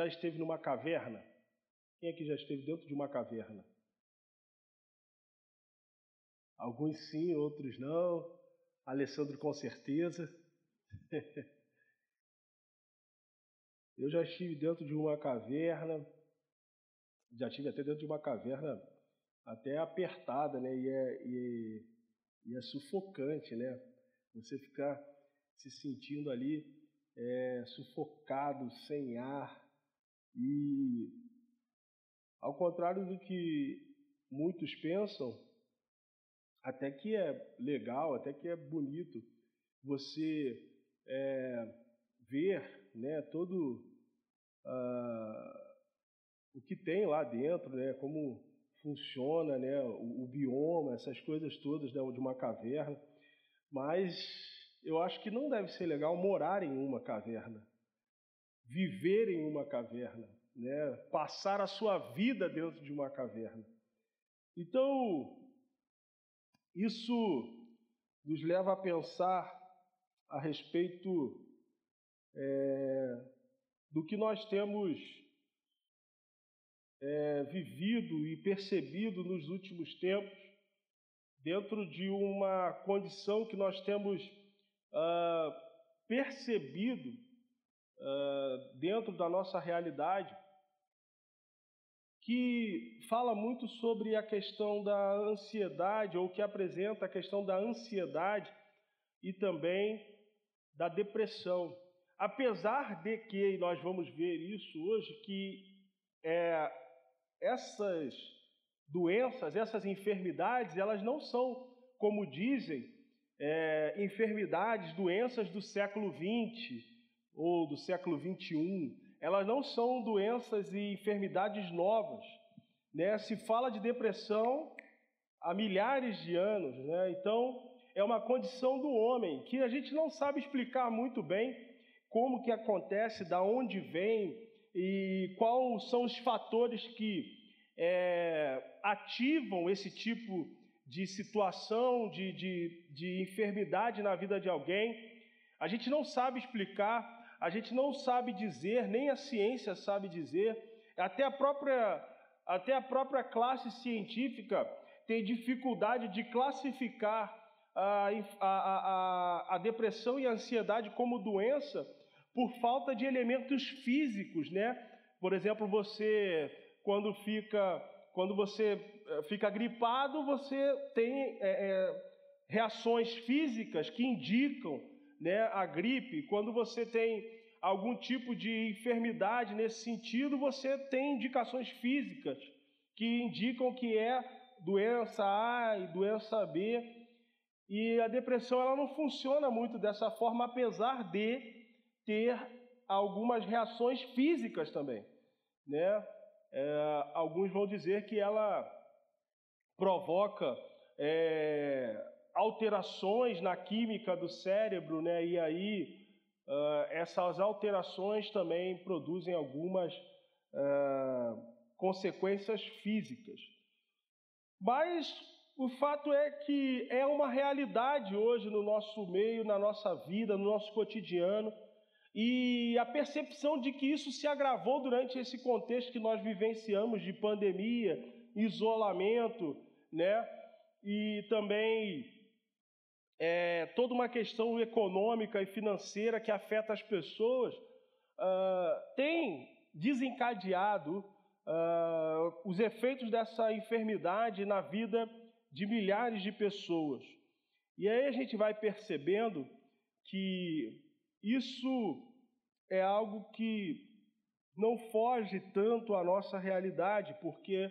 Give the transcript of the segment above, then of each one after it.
já esteve numa caverna? Quem aqui já esteve dentro de uma caverna? Alguns sim, outros não. Alessandro com certeza. Eu já estive dentro de uma caverna, já estive até dentro de uma caverna até apertada, né? E é, e, e é sufocante, né? Você ficar se sentindo ali é, sufocado, sem ar. E ao contrário do que muitos pensam, até que é legal, até que é bonito você é, ver né, todo uh, o que tem lá dentro, né, como funciona né, o, o bioma, essas coisas todas né, de uma caverna. Mas eu acho que não deve ser legal morar em uma caverna, viver em uma caverna, né, passar a sua vida dentro de uma caverna. Então, isso nos leva a pensar a respeito é, do que nós temos é, vivido e percebido nos últimos tempos, dentro de uma condição que nós temos ah, percebido ah, dentro da nossa realidade, que fala muito sobre a questão da ansiedade, ou que apresenta a questão da ansiedade e também da depressão. Apesar de que nós vamos ver isso hoje, que é, essas doenças, essas enfermidades, elas não são, como dizem, é, enfermidades, doenças do século XX ou do século XXI. Elas não são doenças e enfermidades novas. Né? Se fala de depressão há milhares de anos. Né? Então, é uma condição do homem que a gente não sabe explicar muito bem como que acontece, da onde vem e quais são os fatores que é, ativam esse tipo de situação, de, de, de enfermidade na vida de alguém. A gente não sabe explicar, a gente não sabe dizer, nem a ciência sabe dizer, até a própria, até a própria classe científica tem dificuldade de classificar a, a, a, a depressão e a ansiedade como doença por falta de elementos físicos, né? Por exemplo, você quando fica quando você eh, fica gripado, você tem é, é, reações físicas que indicam né, a gripe. Quando você tem algum tipo de enfermidade nesse sentido, você tem indicações físicas que indicam que é doença A e doença B. E a depressão ela não funciona muito dessa forma, apesar de ter algumas reações físicas também. Né? É, alguns vão dizer que ela provoca é, alterações na química do cérebro, né? e aí uh, essas alterações também produzem algumas uh, consequências físicas. Mas o fato é que é uma realidade hoje no nosso meio, na nossa vida, no nosso cotidiano e a percepção de que isso se agravou durante esse contexto que nós vivenciamos de pandemia, isolamento, né? E também é, toda uma questão econômica e financeira que afeta as pessoas, uh, tem desencadeado uh, os efeitos dessa enfermidade na vida de milhares de pessoas. E aí a gente vai percebendo que isso é algo que não foge tanto à nossa realidade, porque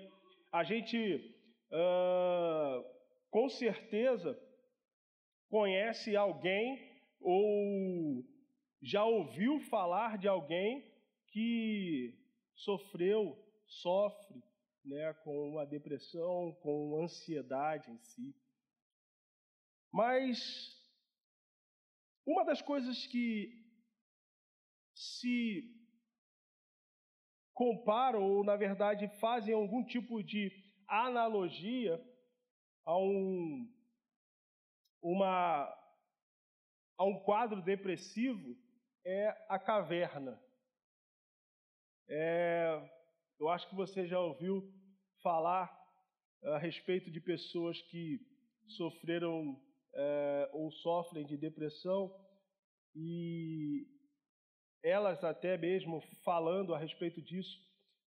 a gente, uh, com certeza, conhece alguém ou já ouviu falar de alguém que sofreu, sofre né, com a depressão, com ansiedade em si. Mas uma das coisas que se comparam, ou na verdade fazem algum tipo de analogia a um, uma, a um quadro depressivo, é a caverna. É, eu acho que você já ouviu falar a respeito de pessoas que sofreram é, ou sofrem de depressão e elas até mesmo falando a respeito disso,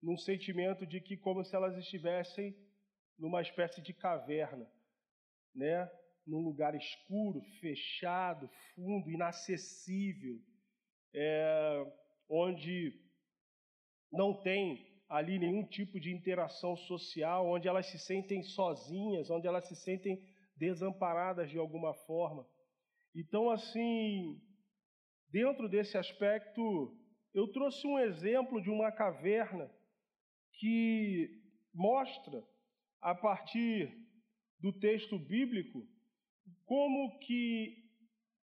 num sentimento de que como se elas estivessem numa espécie de caverna, né? Num lugar escuro, fechado, fundo, inacessível, é, onde não tem ali nenhum tipo de interação social, onde elas se sentem sozinhas, onde elas se sentem desamparadas de alguma forma. Então, assim, dentro desse aspecto, eu trouxe um exemplo de uma caverna que mostra, a partir do texto bíblico, como que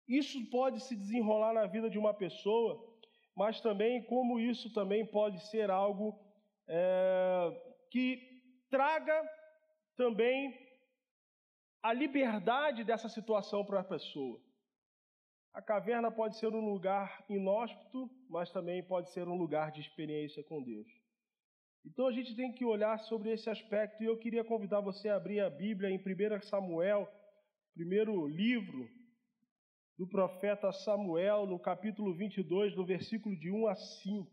isso pode se desenrolar na vida de uma pessoa, mas também como isso também pode ser algo é, que traga também a liberdade dessa situação para a pessoa. A caverna pode ser um lugar inóspito, mas também pode ser um lugar de experiência com Deus. Então a gente tem que olhar sobre esse aspecto e eu queria convidar você a abrir a Bíblia em 1 Samuel, primeiro livro do profeta Samuel, no capítulo 22, no versículo de 1 a 5.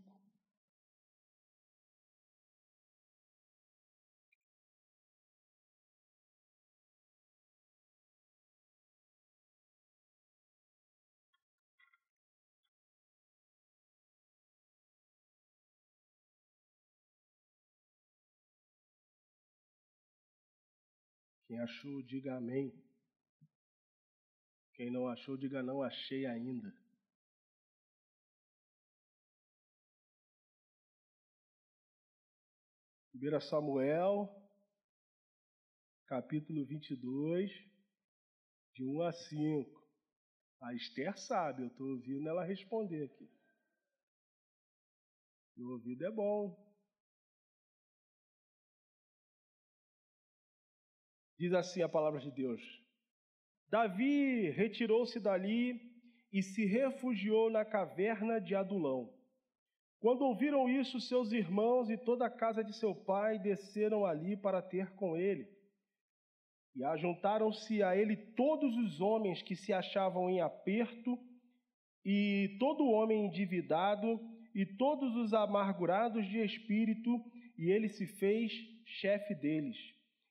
Quem achou, diga amém. Quem não achou, diga não achei ainda. Primeira Samuel, capítulo 22, de 1 a 5. A Esther sabe, eu estou ouvindo ela responder aqui. O ouvido é bom. Diz assim a palavra de Deus: Davi retirou-se dali e se refugiou na caverna de Adulão. Quando ouviram isso, seus irmãos e toda a casa de seu pai desceram ali para ter com ele. E ajuntaram-se a ele todos os homens que se achavam em aperto, e todo homem endividado, e todos os amargurados de espírito, e ele se fez chefe deles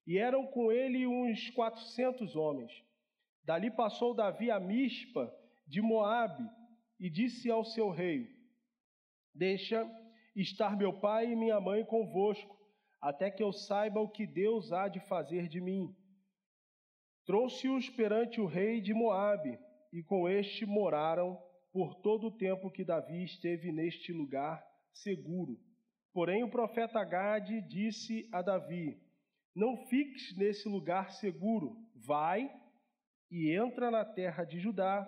e eram com ele uns quatrocentos homens. Dali passou Davi a Mispa de Moabe e disse ao seu rei: Deixa estar meu pai e minha mãe convosco, até que eu saiba o que Deus há de fazer de mim. Trouxe-os perante o rei de Moabe, e com este moraram por todo o tempo que Davi esteve neste lugar seguro. Porém o profeta Gade disse a Davi: não fiques nesse lugar seguro, vai e entra na terra de Judá.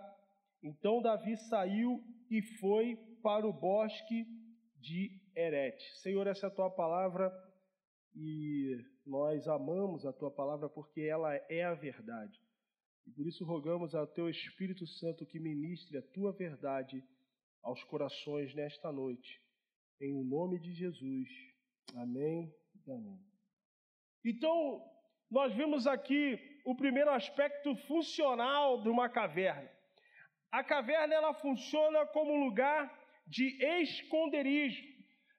Então Davi saiu e foi para o bosque de Erete. Senhor, essa é a tua palavra e nós amamos a tua palavra porque ela é a verdade. E por isso rogamos ao teu Espírito Santo que ministre a tua verdade aos corações nesta noite. Em nome de Jesus. Amém. Amém. Então, nós vimos aqui o primeiro aspecto funcional de uma caverna. A caverna ela funciona como lugar de esconderijo.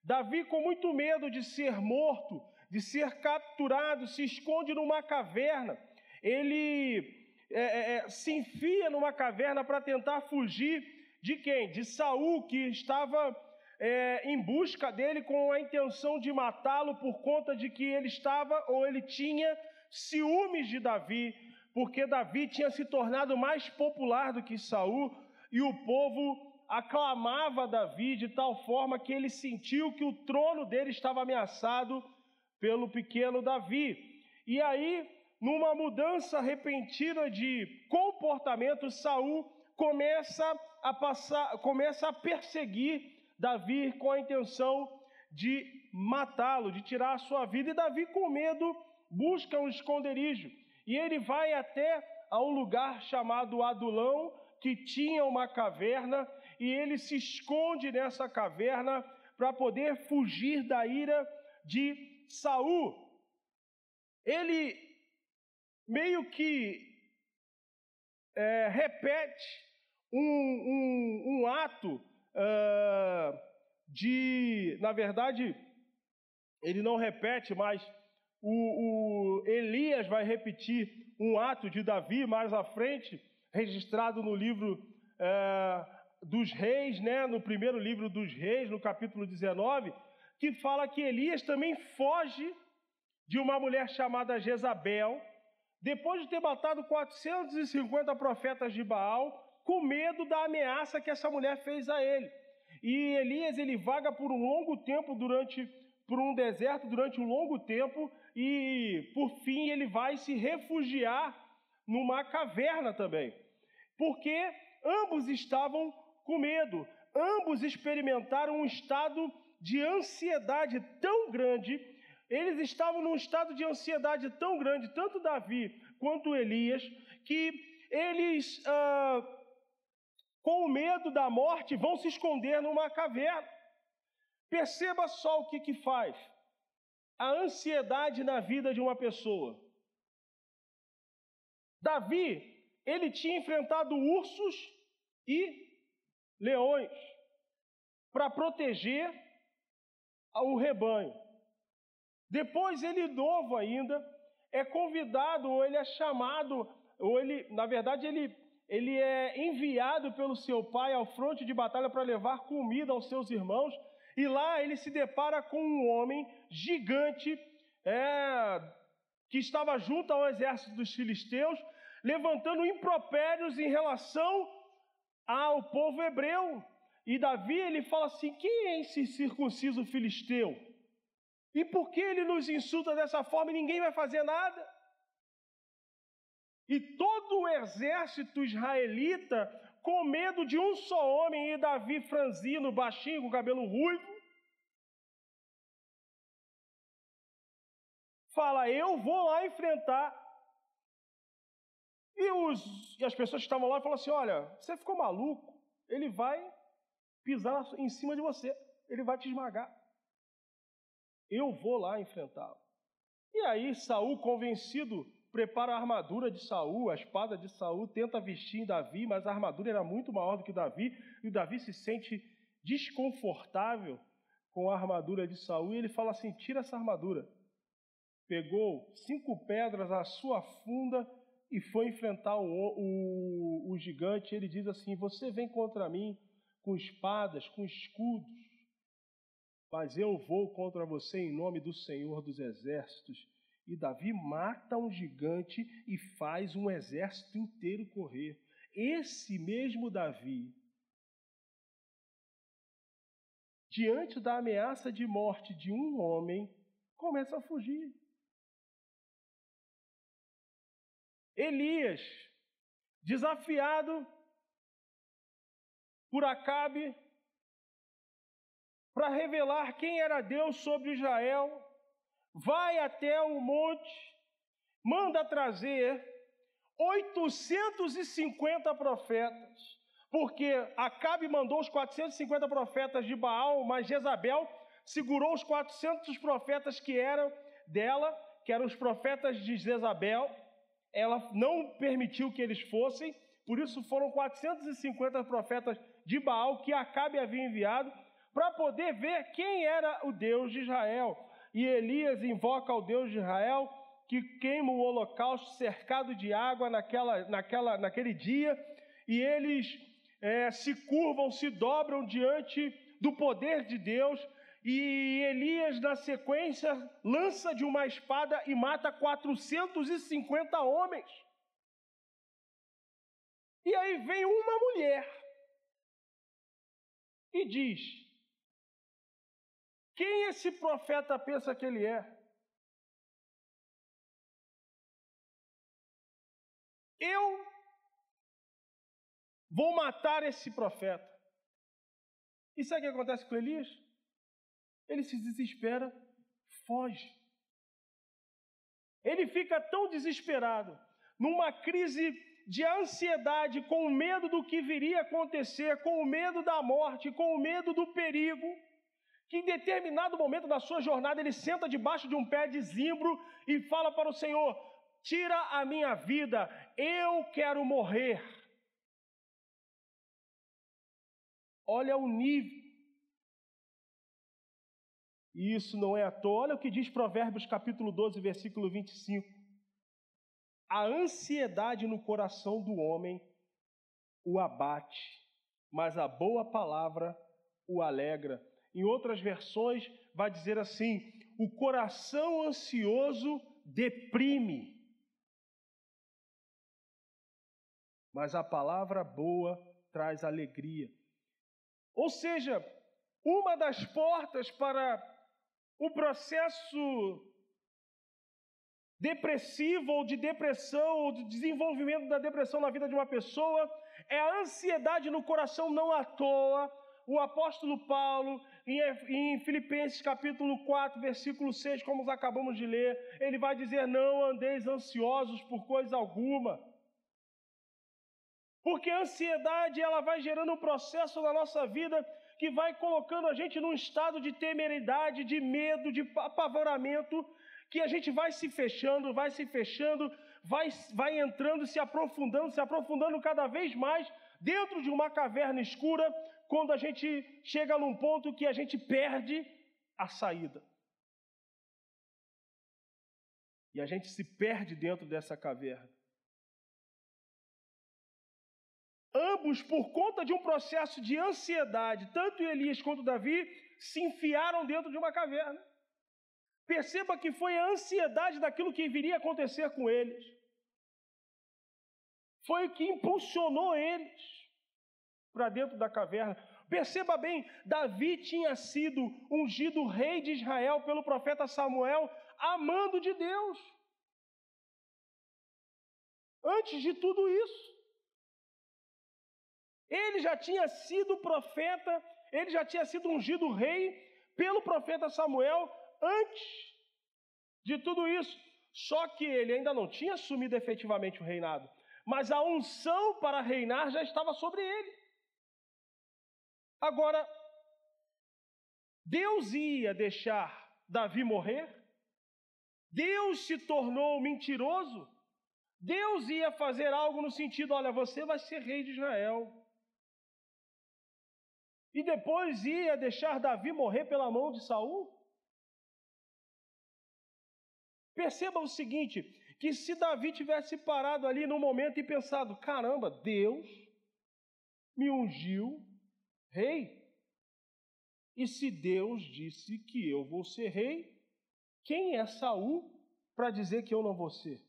Davi, com muito medo de ser morto, de ser capturado, se esconde numa caverna. Ele é, é, é se enfia numa caverna para tentar fugir de quem? De Saul, que estava é, em busca dele com a intenção de matá-lo por conta de que ele estava ou ele tinha ciúmes de Davi, porque Davi tinha se tornado mais popular do que Saul e o povo aclamava Davi de tal forma que ele sentiu que o trono dele estava ameaçado pelo pequeno Davi. E aí, numa mudança repentina de comportamento, Saul começa a passar, começa a perseguir Davi com a intenção de matá-lo, de tirar a sua vida, e Davi, com medo, busca um esconderijo. E ele vai até a um lugar chamado Adulão, que tinha uma caverna, e ele se esconde nessa caverna para poder fugir da ira de Saul. Ele meio que é, repete um, um, um ato uh, de, na verdade, ele não repete, mas o, o, Elias vai repetir um ato de Davi mais à frente, registrado no livro é, dos Reis, né, no primeiro livro dos Reis, no capítulo 19, que fala que Elias também foge de uma mulher chamada Jezabel, depois de ter matado 450 profetas de Baal, com medo da ameaça que essa mulher fez a ele. E Elias ele vaga por um longo tempo durante por um deserto durante um longo tempo e por fim ele vai se refugiar numa caverna também. Porque ambos estavam com medo, ambos experimentaram um estado de ansiedade tão grande, eles estavam num estado de ansiedade tão grande, tanto Davi quanto Elias, que eles, ah, com medo da morte, vão se esconder numa caverna. Perceba só o que, que faz a ansiedade na vida de uma pessoa. Davi, ele tinha enfrentado ursos e leões para proteger o rebanho. Depois ele novo ainda é convidado ou ele é chamado ou ele, na verdade, ele ele é enviado pelo seu pai ao fronte de batalha para levar comida aos seus irmãos e lá ele se depara com um homem gigante é, que estava junto ao exército dos filisteus, levantando impropérios em relação ao povo hebreu. E Davi ele fala assim: quem é esse circunciso filisteu? E por que ele nos insulta dessa forma e ninguém vai fazer nada? E todo o exército israelita com medo de um só homem, e Davi franzino, baixinho, com cabelo ruivo, fala: Eu vou lá enfrentar. E, os, e as pessoas que estavam lá falam assim: Olha, você ficou maluco, ele vai pisar em cima de você, ele vai te esmagar. Eu vou lá enfrentá-lo. E aí Saul, convencido prepara a armadura de Saul, a espada de Saul, tenta vestir em Davi, mas a armadura era muito maior do que Davi, e Davi se sente desconfortável com a armadura de Saul, e ele fala assim: tira essa armadura. Pegou cinco pedras à sua funda e foi enfrentar o, o, o gigante. Ele diz assim: Você vem contra mim com espadas, com escudos, mas eu vou contra você em nome do Senhor dos Exércitos e Davi mata um gigante e faz um exército inteiro correr. Esse mesmo Davi, diante da ameaça de morte de um homem, começa a fugir. Elias, desafiado por Acabe para revelar quem era Deus sobre Israel, vai até o monte, manda trazer 850 profetas, porque Acabe mandou os 450 profetas de Baal, mas Jezabel segurou os 400 profetas que eram dela, que eram os profetas de Jezabel. Ela não permitiu que eles fossem, por isso foram 450 profetas de Baal que Acabe havia enviado para poder ver quem era o Deus de Israel. E Elias invoca ao Deus de Israel, que queima o holocausto cercado de água naquela, naquela, naquele dia, e eles é, se curvam, se dobram diante do poder de Deus, e Elias, na sequência, lança de uma espada e mata 450 homens. E aí vem uma mulher e diz: quem esse profeta pensa que ele é? Eu vou matar esse profeta. E sabe o que acontece com Elias? Ele se desespera, foge. Ele fica tão desesperado, numa crise de ansiedade, com medo do que viria a acontecer, com o medo da morte, com o medo do perigo, que em determinado momento da sua jornada ele senta debaixo de um pé de zimbro e fala para o Senhor: tira a minha vida, eu quero morrer. Olha o nível. E isso não é à toa. Olha o que diz Provérbios capítulo 12, versículo 25. A ansiedade no coração do homem o abate, mas a boa palavra o alegra. Em outras versões, vai dizer assim: o coração ansioso deprime, mas a palavra boa traz alegria. Ou seja, uma das portas para o processo depressivo ou de depressão ou de desenvolvimento da depressão na vida de uma pessoa é a ansiedade no coração não à toa. O apóstolo Paulo, em, Filipenses capítulo 4, versículo 6, como acabamos de ler, ele vai dizer: Não andeis ansiosos por coisa alguma. Porque a ansiedade ela vai gerando um processo na nossa vida que vai colocando a gente num estado de temeridade, de medo, de apavoramento, que a gente vai se fechando, vai se fechando, vai, vai entrando, se aprofundando, se aprofundando cada vez mais dentro de uma caverna escura, quando a gente chega num ponto que a gente perde a saída. E a gente se perde dentro dessa caverna. Ambos, por conta de um processo de ansiedade, tanto Elias quanto Davi, se enfiaram dentro de uma caverna. Perceba que foi a ansiedade daquilo que viria a acontecer com eles. Foi o que impulsionou eles para dentro da caverna. Perceba bem, Davi tinha sido ungido rei de Israel pelo profeta Samuel, amando de Deus. Antes de tudo isso, ele já tinha sido profeta, ele já tinha sido ungido rei pelo profeta Samuel antes de tudo isso. Só que ele ainda não tinha assumido efetivamente o reinado, mas a unção para reinar já estava sobre ele. Agora, Deus ia deixar Davi morrer? Deus se tornou mentiroso? Deus ia fazer algo no sentido: olha, você vai ser rei de Israel. E depois ia deixar Davi morrer pela mão de Saul? Perceba o seguinte: que se Davi tivesse parado ali no momento e pensado, caramba, Deus me ungiu rei. E se Deus disse que eu vou ser rei, quem é Saul para dizer que eu não vou ser?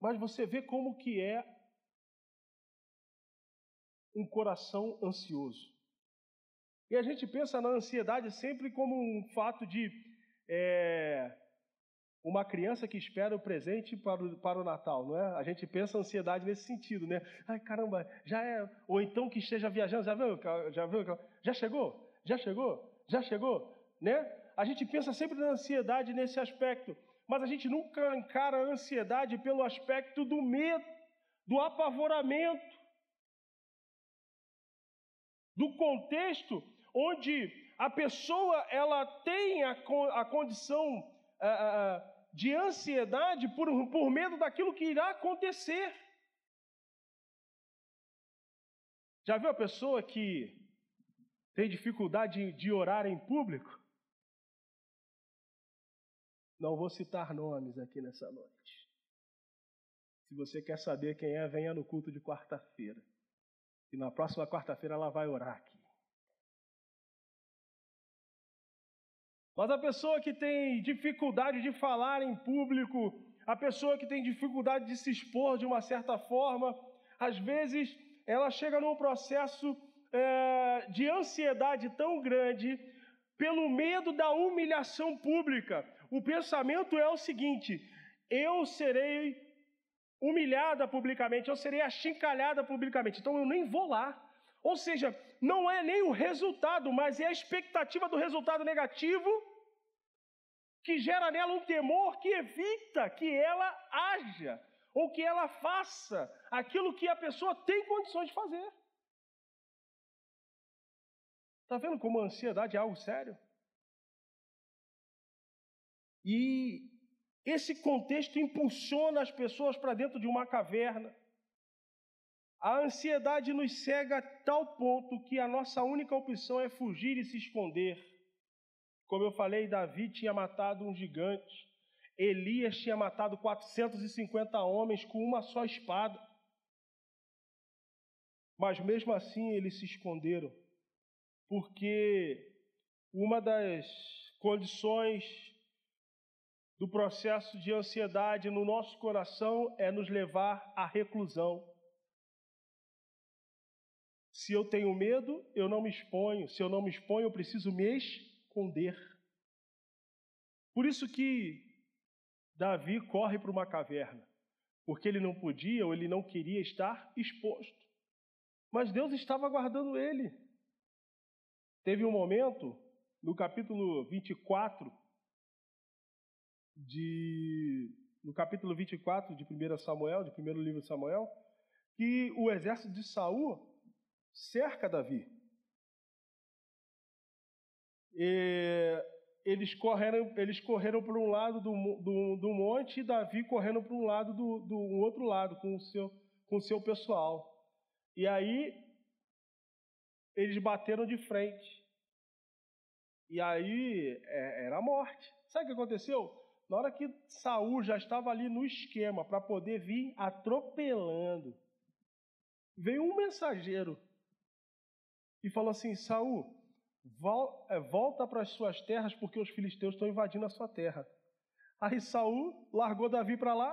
Mas você vê como que é um coração ansioso. E a gente pensa na ansiedade sempre como um fato de é, uma criança que espera o presente para o, para o Natal, não é? A gente pensa ansiedade nesse sentido, né? Ai, caramba, já é. Ou então que esteja viajando, já viu? Já viu? Já chegou? Já chegou? Já chegou? Né? A gente pensa sempre na ansiedade nesse aspecto, mas a gente nunca encara a ansiedade pelo aspecto do medo, do apavoramento, do contexto onde a pessoa ela tem a, a condição de ansiedade por, por medo daquilo que irá acontecer. Já viu a pessoa que tem dificuldade de orar em público? Não vou citar nomes aqui nessa noite. Se você quer saber quem é, venha no culto de quarta-feira. E na próxima quarta-feira ela vai orar. Mas a pessoa que tem dificuldade de falar em público, a pessoa que tem dificuldade de se expor de uma certa forma, às vezes ela chega num processo é, de ansiedade tão grande pelo medo da humilhação pública. O pensamento é o seguinte: eu serei humilhada publicamente, eu serei achincalhada publicamente, então eu nem vou lá. Ou seja, não é nem o resultado, mas é a expectativa do resultado negativo que gera nela um temor que evita que ela haja ou que ela faça aquilo que a pessoa tem condições de fazer. Está vendo como a ansiedade é algo sério? E esse contexto impulsiona as pessoas para dentro de uma caverna. A ansiedade nos cega a tal ponto que a nossa única opção é fugir e se esconder. Como eu falei, Davi tinha matado um gigante. Elias tinha matado 450 homens com uma só espada. Mas mesmo assim eles se esconderam, porque uma das condições do processo de ansiedade no nosso coração é nos levar à reclusão. Se eu tenho medo, eu não me exponho. Se eu não me exponho, eu preciso me esconder. Por isso que Davi corre para uma caverna, porque ele não podia ou ele não queria estar exposto. Mas Deus estava guardando ele. Teve um momento, no capítulo 24, de, no capítulo 24 de 1 Samuel, de primeiro livro de Samuel, que o exército de Saul cerca Davi. E eles correram, eles correram para um lado do, do, do, monte e Davi correndo para um lado do, do outro lado com o seu, com o seu pessoal. E aí eles bateram de frente. E aí é, era a morte. Sabe o que aconteceu? Na hora que Saul já estava ali no esquema para poder vir atropelando, veio um mensageiro e falou assim: Saul, volta para as suas terras porque os filisteus estão invadindo a sua terra. Aí Saul largou Davi para lá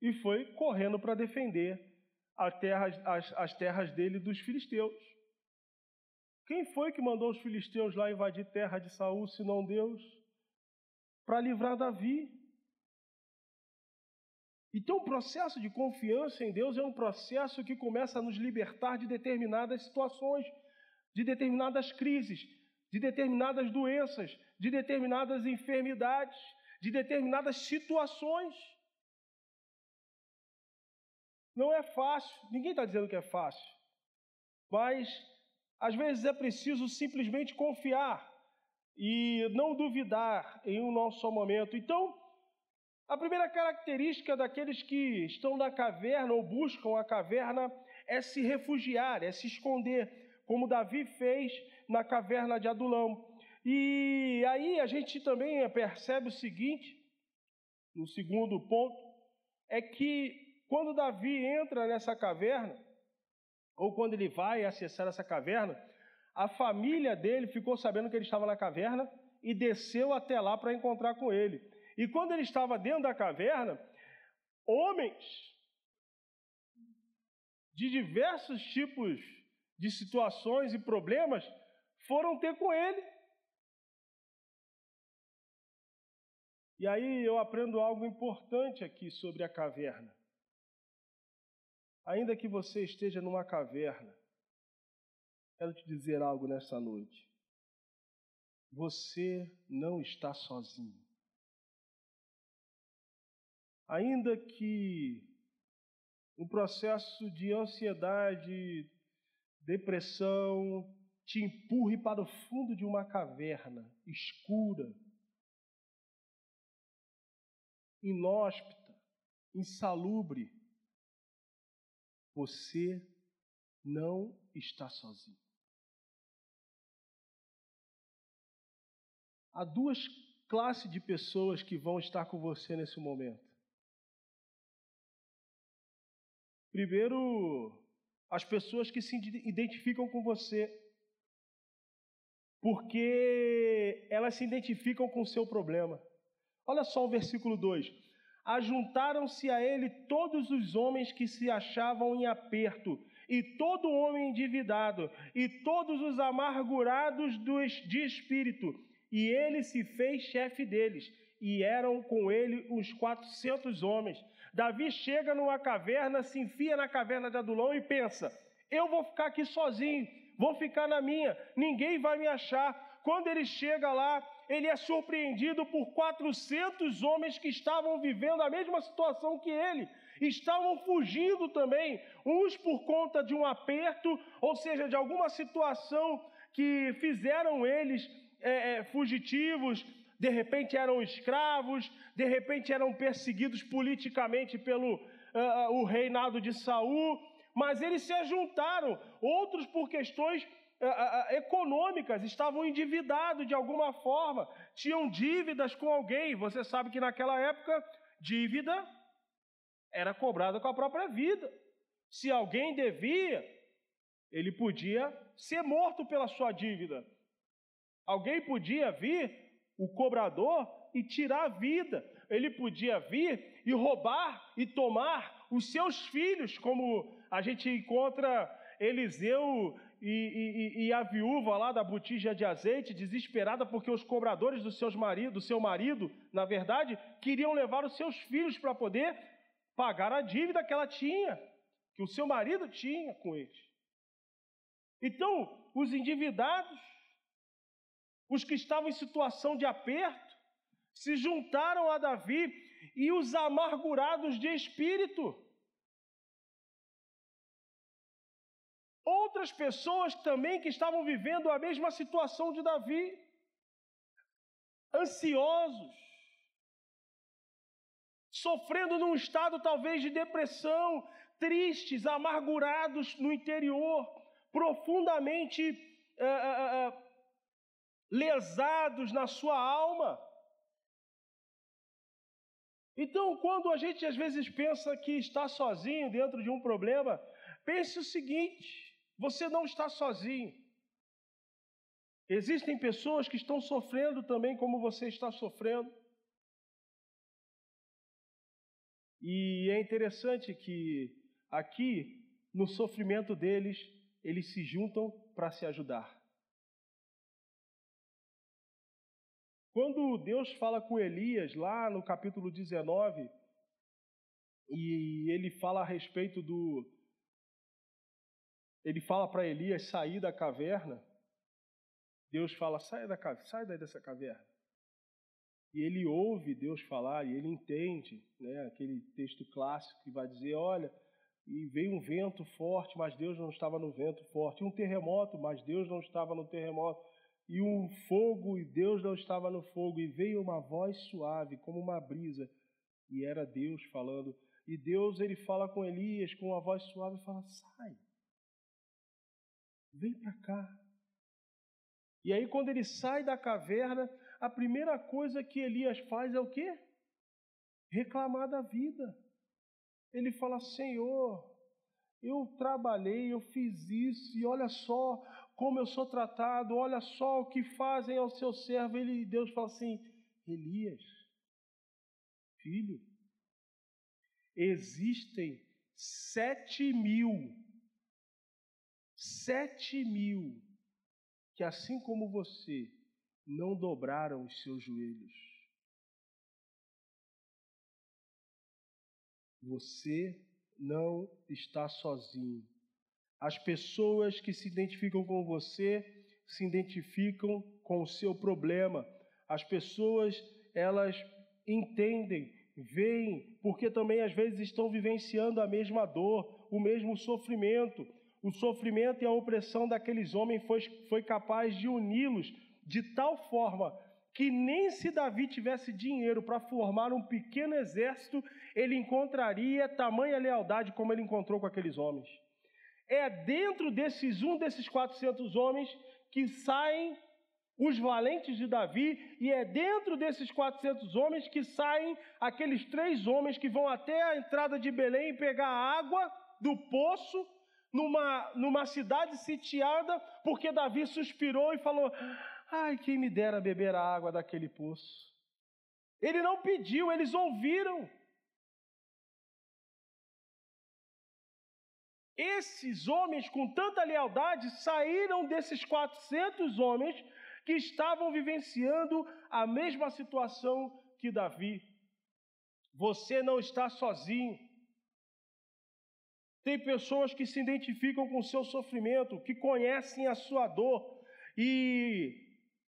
e foi correndo para defender as, as terras dele dos filisteus. Quem foi que mandou os filisteus lá invadir terra de Saul, senão Deus? Para livrar Davi. Então, o processo de confiança em Deus é um processo que começa a nos libertar de determinadas situações, de determinadas crises, de determinadas doenças, de determinadas enfermidades, de determinadas situações. Não é fácil, ninguém está dizendo que é fácil, mas às vezes é preciso simplesmente confiar e não duvidar em um nosso momento. Então, a primeira característica daqueles que estão na caverna ou buscam a caverna é se refugiar, é se esconder, como Davi fez na caverna de Adulão. E aí a gente também percebe o seguinte, no segundo ponto, é que quando Davi entra nessa caverna, ou quando ele vai acessar essa caverna, a família dele ficou sabendo que ele estava na caverna e desceu até lá para encontrar com ele. E quando ele estava dentro da caverna, homens de diversos tipos de situações e problemas foram ter com ele. E aí eu aprendo algo importante aqui sobre a caverna. Ainda que você esteja numa caverna, quero te dizer algo nessa noite. Você não está sozinho. Ainda que um processo de ansiedade, depressão, te empurre para o fundo de uma caverna escura, inóspita, insalubre, você não está sozinho. Há duas classes de pessoas que vão estar com você nesse momento. Primeiro, as pessoas que se identificam com você, porque elas se identificam com o seu problema. Olha só o versículo 2: Ajuntaram-se a ele todos os homens que se achavam em aperto, e todo homem endividado, e todos os amargurados de espírito, e ele se fez chefe deles, e eram com ele uns quatrocentos homens. Davi chega numa caverna, se enfia na caverna de Adulão e pensa: eu vou ficar aqui sozinho, vou ficar na minha, ninguém vai me achar. Quando ele chega lá, ele é surpreendido por 400 homens que estavam vivendo a mesma situação que ele. Estavam fugindo também, uns por conta de um aperto, ou seja, de alguma situação que fizeram eles é, é, fugitivos, de repente eram escravos, de repente eram perseguidos politicamente pelo uh, o reinado de Saul, mas eles se ajuntaram, outros por questões uh, uh, econômicas, estavam endividados de alguma forma, tinham dívidas com alguém. Você sabe que naquela época, dívida era cobrada com a própria vida. Se alguém devia, ele podia ser morto pela sua dívida. Alguém podia vir, o cobrador, e tirar a vida. Ele podia vir e roubar e tomar os seus filhos, como a gente encontra Eliseu e, e, e, a viúva lá da botija de azeite, desesperada porque os cobradores do, seus marido, do seu marido, na verdade, queriam levar os seus filhos para poder pagar a dívida que ela tinha, que o seu marido tinha com eles. Então, os endividados os que estavam em situação de aperto, se juntaram a Davi e os amargurados de espírito. Outras pessoas também que estavam vivendo a mesma situação de Davi, ansiosos, sofrendo num estado talvez de depressão, tristes, amargurados no interior, profundamente uh, uh, uh, lesados na sua alma. Então, quando a gente às vezes pensa que está sozinho dentro de um problema, pense o seguinte: você não está sozinho. Existem pessoas que estão sofrendo também como você está sofrendo. E é interessante que aqui, no sofrimento deles, eles se juntam para se ajudar. Quando Deus fala com Elias, lá no capítulo 19, e ele fala a respeito do. Ele fala para Elias sair da caverna. Deus fala: sai, da, sai daí dessa caverna. E ele ouve Deus falar e ele entende, né, aquele texto clássico que vai dizer: olha, e veio um vento forte, mas Deus não estava no vento forte, e um terremoto, mas Deus não estava no terremoto e um fogo, e Deus não estava no fogo, e veio uma voz suave, como uma brisa, e era Deus falando. E Deus, ele fala com Elias com uma voz suave e fala: sai, vem para cá. E aí, quando ele sai da caverna, a primeira coisa que Elias faz é o quê? Reclamar da vida. Ele fala: Senhor, eu trabalhei, eu fiz isso, e olha só como eu sou tratado, olha só o que fazem ao seu servo. Ele, Deus fala assim: Elias, filho, existem sete mil, sete mil, que assim como você, não dobraram os seus joelhos. Você não está sozinho. As pessoas que se identificam com você se identificam com o seu problema. As pessoas, elas entendem, veem, porque também às vezes estão vivenciando a mesma dor, o mesmo sofrimento. O sofrimento e a opressão daqueles homens foi, foi capaz de uni-los de tal forma que nem se Davi tivesse dinheiro para formar um pequeno exército, ele encontraria tamanha lealdade como ele encontrou com aqueles homens é dentro desses um desses 400 homens que saem os valentes de Davi, e é dentro desses 400 homens que saem aqueles três homens que vão até a entrada de Belém pegar água do poço numa, numa cidade sitiada, porque Davi suspirou e falou: Ai, quem me dera beber a água daquele poço. Ele não pediu, eles ouviram. Esses homens, com tanta lealdade, saíram desses 400 homens que estavam vivenciando a mesma situação que Davi. Você não está sozinho. Tem pessoas que se identificam com o seu sofrimento, que conhecem a sua dor, e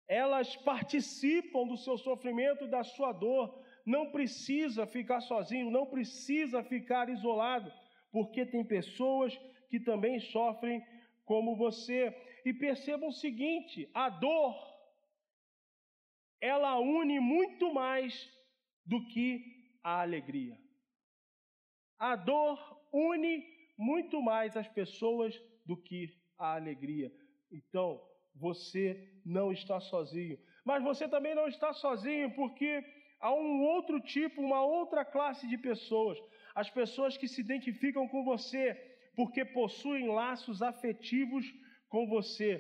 elas participam do seu sofrimento e da sua dor. Não precisa ficar sozinho, não precisa ficar isolado, porque tem pessoas que também sofrem como você. E percebam o seguinte: a dor, ela une muito mais do que a alegria. A dor une muito mais as pessoas do que a alegria. Então, você não está sozinho. Mas você também não está sozinho, porque há um outro tipo, uma outra classe de pessoas. As pessoas que se identificam com você, porque possuem laços afetivos com você.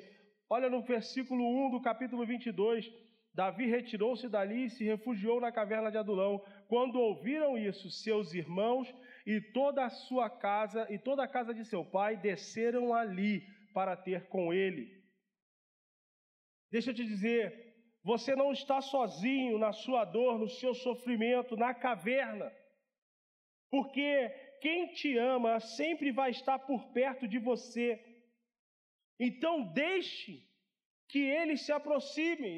Olha no versículo 1 do capítulo 22. Davi retirou-se dali e se refugiou na caverna de Adulão. Quando ouviram isso, seus irmãos e toda a sua casa e toda a casa de seu pai desceram ali para ter com ele. Deixa eu te dizer, você não está sozinho na sua dor, no seu sofrimento, na caverna. Porque quem te ama sempre vai estar por perto de você. Então deixe que ele se aproxime.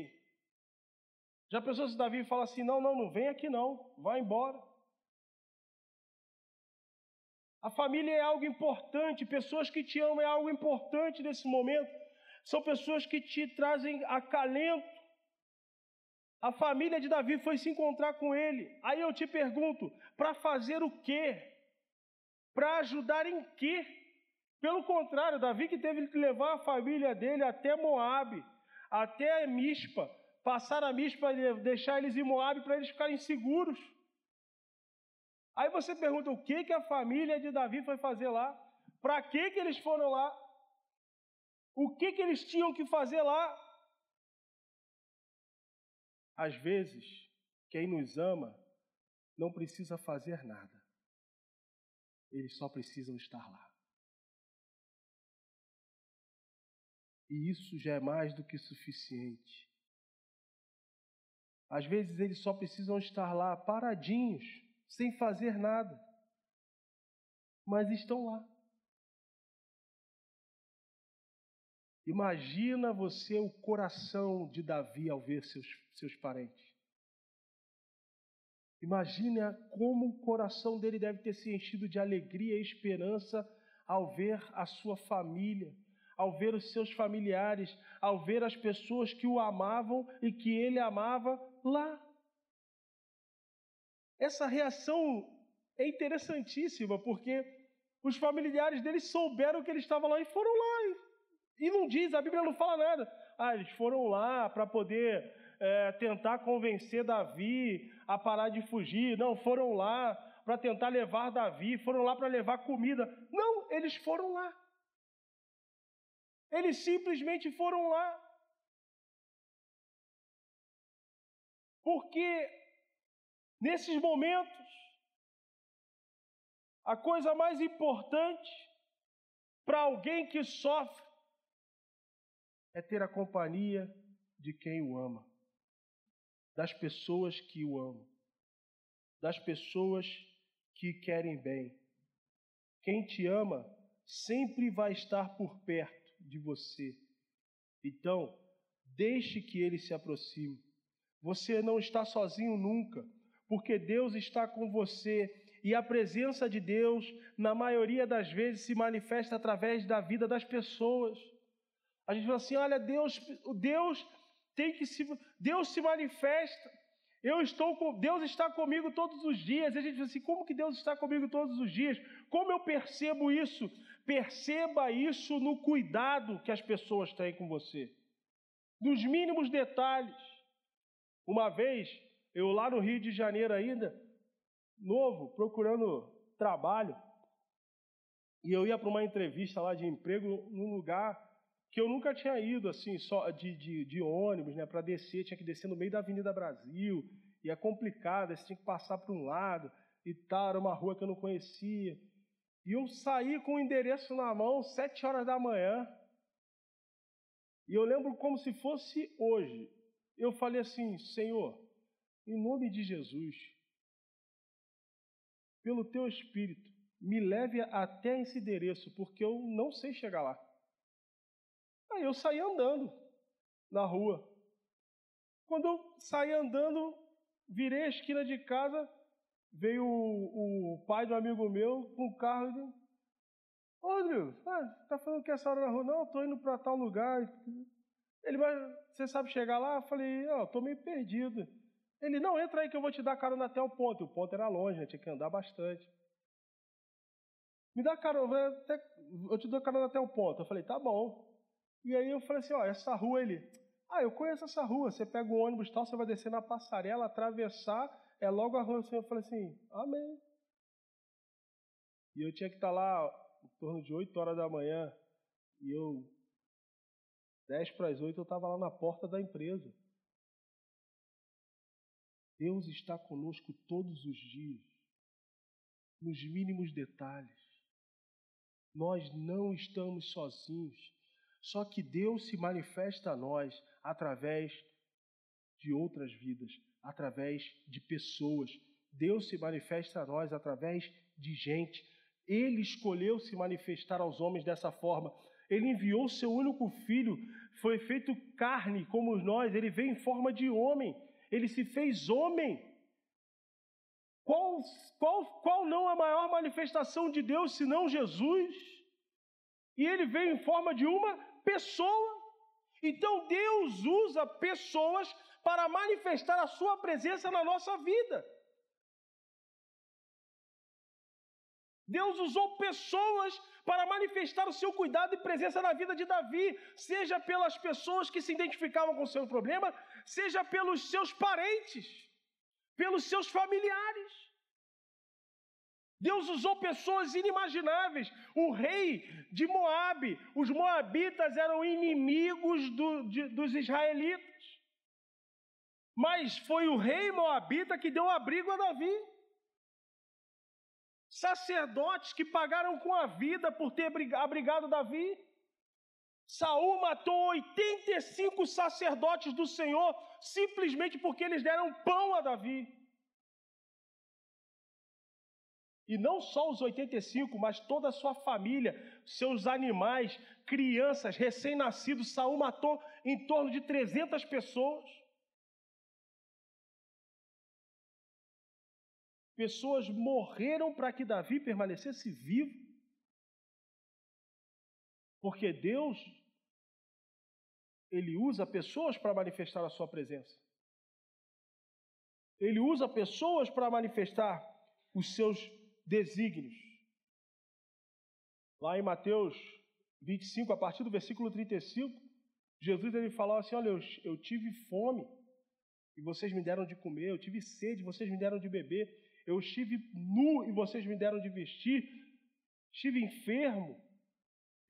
Já pensou se Davi fala assim: não, não, não vem aqui não, vai embora. A família é algo importante, pessoas que te amam é algo importante nesse momento. São pessoas que te trazem acalento. A família de Davi foi se encontrar com ele. Aí eu te pergunto, para fazer o quê? Para ajudar em quê? Pelo contrário, Davi que teve que levar a família dele até Moabe, até Mispa, passar a Mispa deixar eles em Moabe para eles ficarem seguros. Aí você pergunta o que, que a família de Davi foi fazer lá? Para que, que eles foram lá? O que, que eles tinham que fazer lá? Às vezes, quem nos ama não precisa fazer nada. Eles só precisam estar lá. E isso já é mais do que suficiente. Às vezes eles só precisam estar lá paradinhos, sem fazer nada, mas estão lá. Imagina você o coração de Davi ao ver seus, seus parentes. Imagina como o coração dele deve ter se enchido de alegria e esperança ao ver a sua família, ao ver os seus familiares, ao ver as pessoas que o amavam e que ele amava lá. Essa reação é interessantíssima, porque os familiares dele souberam que ele estava lá e foram lá. E não diz, a Bíblia não fala nada. Ah, eles foram lá para poder é, tentar convencer Davi a parar de fugir. Não, foram lá para tentar levar Davi, foram lá para levar comida. Não, eles foram lá. Eles simplesmente foram lá. Porque Nesses momentos, a coisa mais importante para alguém que sofre é ter a companhia de quem o ama, das pessoas que o amam, das pessoas que querem bem. Quem te ama sempre vai estar por perto de você. Então, deixe que ele se aproxime. Você não está sozinho nunca porque Deus está com você e a presença de Deus, na maioria das vezes, se manifesta através da vida das pessoas. A gente fala assim: olha, Deus, Deus tem que se, Deus se manifesta. Eu estou com, Deus está comigo todos os dias. E a gente fala assim: como que Deus está comigo todos os dias? Como eu percebo isso? Perceba isso no cuidado que as pessoas têm com você, nos mínimos detalhes. Uma vez eu lá no Rio de Janeiro ainda, novo, procurando trabalho, e eu ia para uma entrevista lá de emprego num lugar que eu nunca tinha ido, assim, só de, de, de ônibus, né, para descer, tinha que descer no meio da Avenida Brasil, e é complicado, você tinha que passar para um lado e tal, era uma rua que eu não conhecia. E eu saí com o endereço na mão, sete horas da manhã, e eu lembro como se fosse hoje. Eu falei assim, Senhor, em nome de Jesus, pelo teu Espírito, me leve até esse endereço, porque eu não sei chegar lá. Aí eu saí andando na rua. Quando eu saí andando, virei a esquina de casa, veio o, o pai do amigo meu com o carro e Ô, Rodrigo, ah, tá falando que essa hora na rua? Não, tô indo para tal lugar. Ele vai, você sabe chegar lá? Eu falei, oh, tô meio perdido. Ele, não, entra aí que eu vou te dar carona até o ponto. O ponto era longe, né? tinha que andar bastante. Me dá carona, até, eu te dou carona até o ponto. Eu falei, tá bom. E aí eu falei assim, ó, essa rua, ele, ah, eu conheço essa rua. Você pega o ônibus tal, você vai descer na passarela, atravessar, é logo a rua. Eu falei assim, amém. E eu tinha que estar lá em torno de 8 horas da manhã. E eu, 10 para as 8, eu estava lá na porta da empresa. Deus está conosco todos os dias, nos mínimos detalhes. Nós não estamos sozinhos. Só que Deus se manifesta a nós através de outras vidas, através de pessoas. Deus se manifesta a nós através de gente. Ele escolheu se manifestar aos homens dessa forma. Ele enviou seu único filho, foi feito carne como nós, ele veio em forma de homem, ele se fez homem. Qual, qual, qual não a maior manifestação de Deus senão Jesus? E ele veio em forma de uma pessoa. Então Deus usa pessoas para manifestar a sua presença na nossa vida. Deus usou pessoas para manifestar o seu cuidado e presença na vida de Davi, seja pelas pessoas que se identificavam com o seu problema, seja pelos seus parentes, pelos seus familiares. Deus usou pessoas inimagináveis. O rei de Moabe, os moabitas eram inimigos do, de, dos israelitas. Mas foi o rei moabita que deu abrigo a Davi. Sacerdotes que pagaram com a vida por ter abrigado Davi. Saul matou 85 sacerdotes do Senhor simplesmente porque eles deram pão a Davi. E não só os 85, mas toda a sua família, seus animais, crianças, recém-nascidos. Saul matou em torno de 300 pessoas. Pessoas morreram para que Davi permanecesse vivo. Porque Deus, Ele usa pessoas para manifestar a Sua presença. Ele usa pessoas para manifestar os seus desígnios. Lá em Mateus 25, a partir do versículo 35, Jesus ele falou assim: Olha, eu, eu tive fome e vocês me deram de comer, eu tive sede e vocês me deram de beber, eu estive nu e vocês me deram de vestir, estive enfermo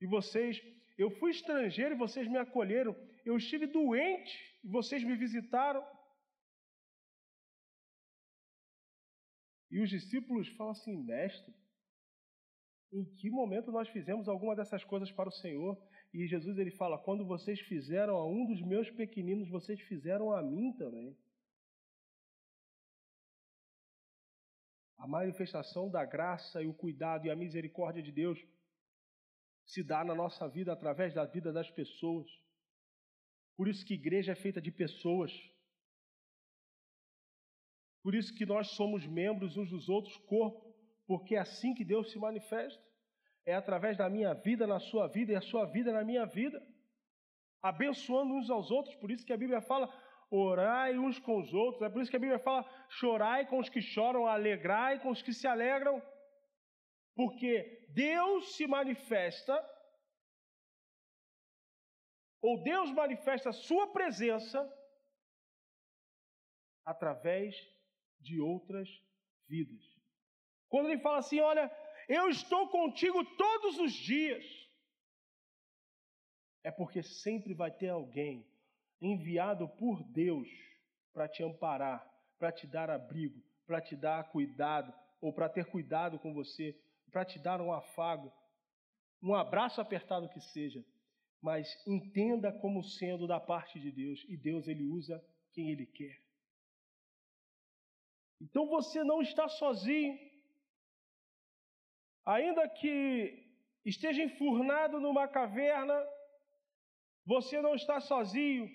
e vocês, eu fui estrangeiro e vocês me acolheram, eu estive doente e vocês me visitaram. E os discípulos falam assim: Mestre, em que momento nós fizemos alguma dessas coisas para o Senhor? E Jesus ele fala: Quando vocês fizeram a um dos meus pequeninos, vocês fizeram a mim também. A manifestação da graça e o cuidado e a misericórdia de Deus se dá na nossa vida através da vida das pessoas. Por isso que igreja é feita de pessoas. Por isso que nós somos membros uns dos outros, corpo, porque é assim que Deus se manifesta. É através da minha vida na sua vida e a sua vida na minha vida. Abençoando uns aos outros, por isso que a Bíblia fala: orai uns com os outros. É por isso que a Bíblia fala: chorai com os que choram, alegrai com os que se alegram. Porque Deus se manifesta, ou Deus manifesta a sua presença através de outras vidas. Quando ele fala assim: Olha, eu estou contigo todos os dias, é porque sempre vai ter alguém enviado por Deus para te amparar, para te dar abrigo, para te dar cuidado, ou para ter cuidado com você, para te dar um afago, um abraço apertado que seja, mas entenda como sendo da parte de Deus, e Deus ele usa quem ele quer. Então você não está sozinho. Ainda que esteja enfurnado numa caverna, você não está sozinho,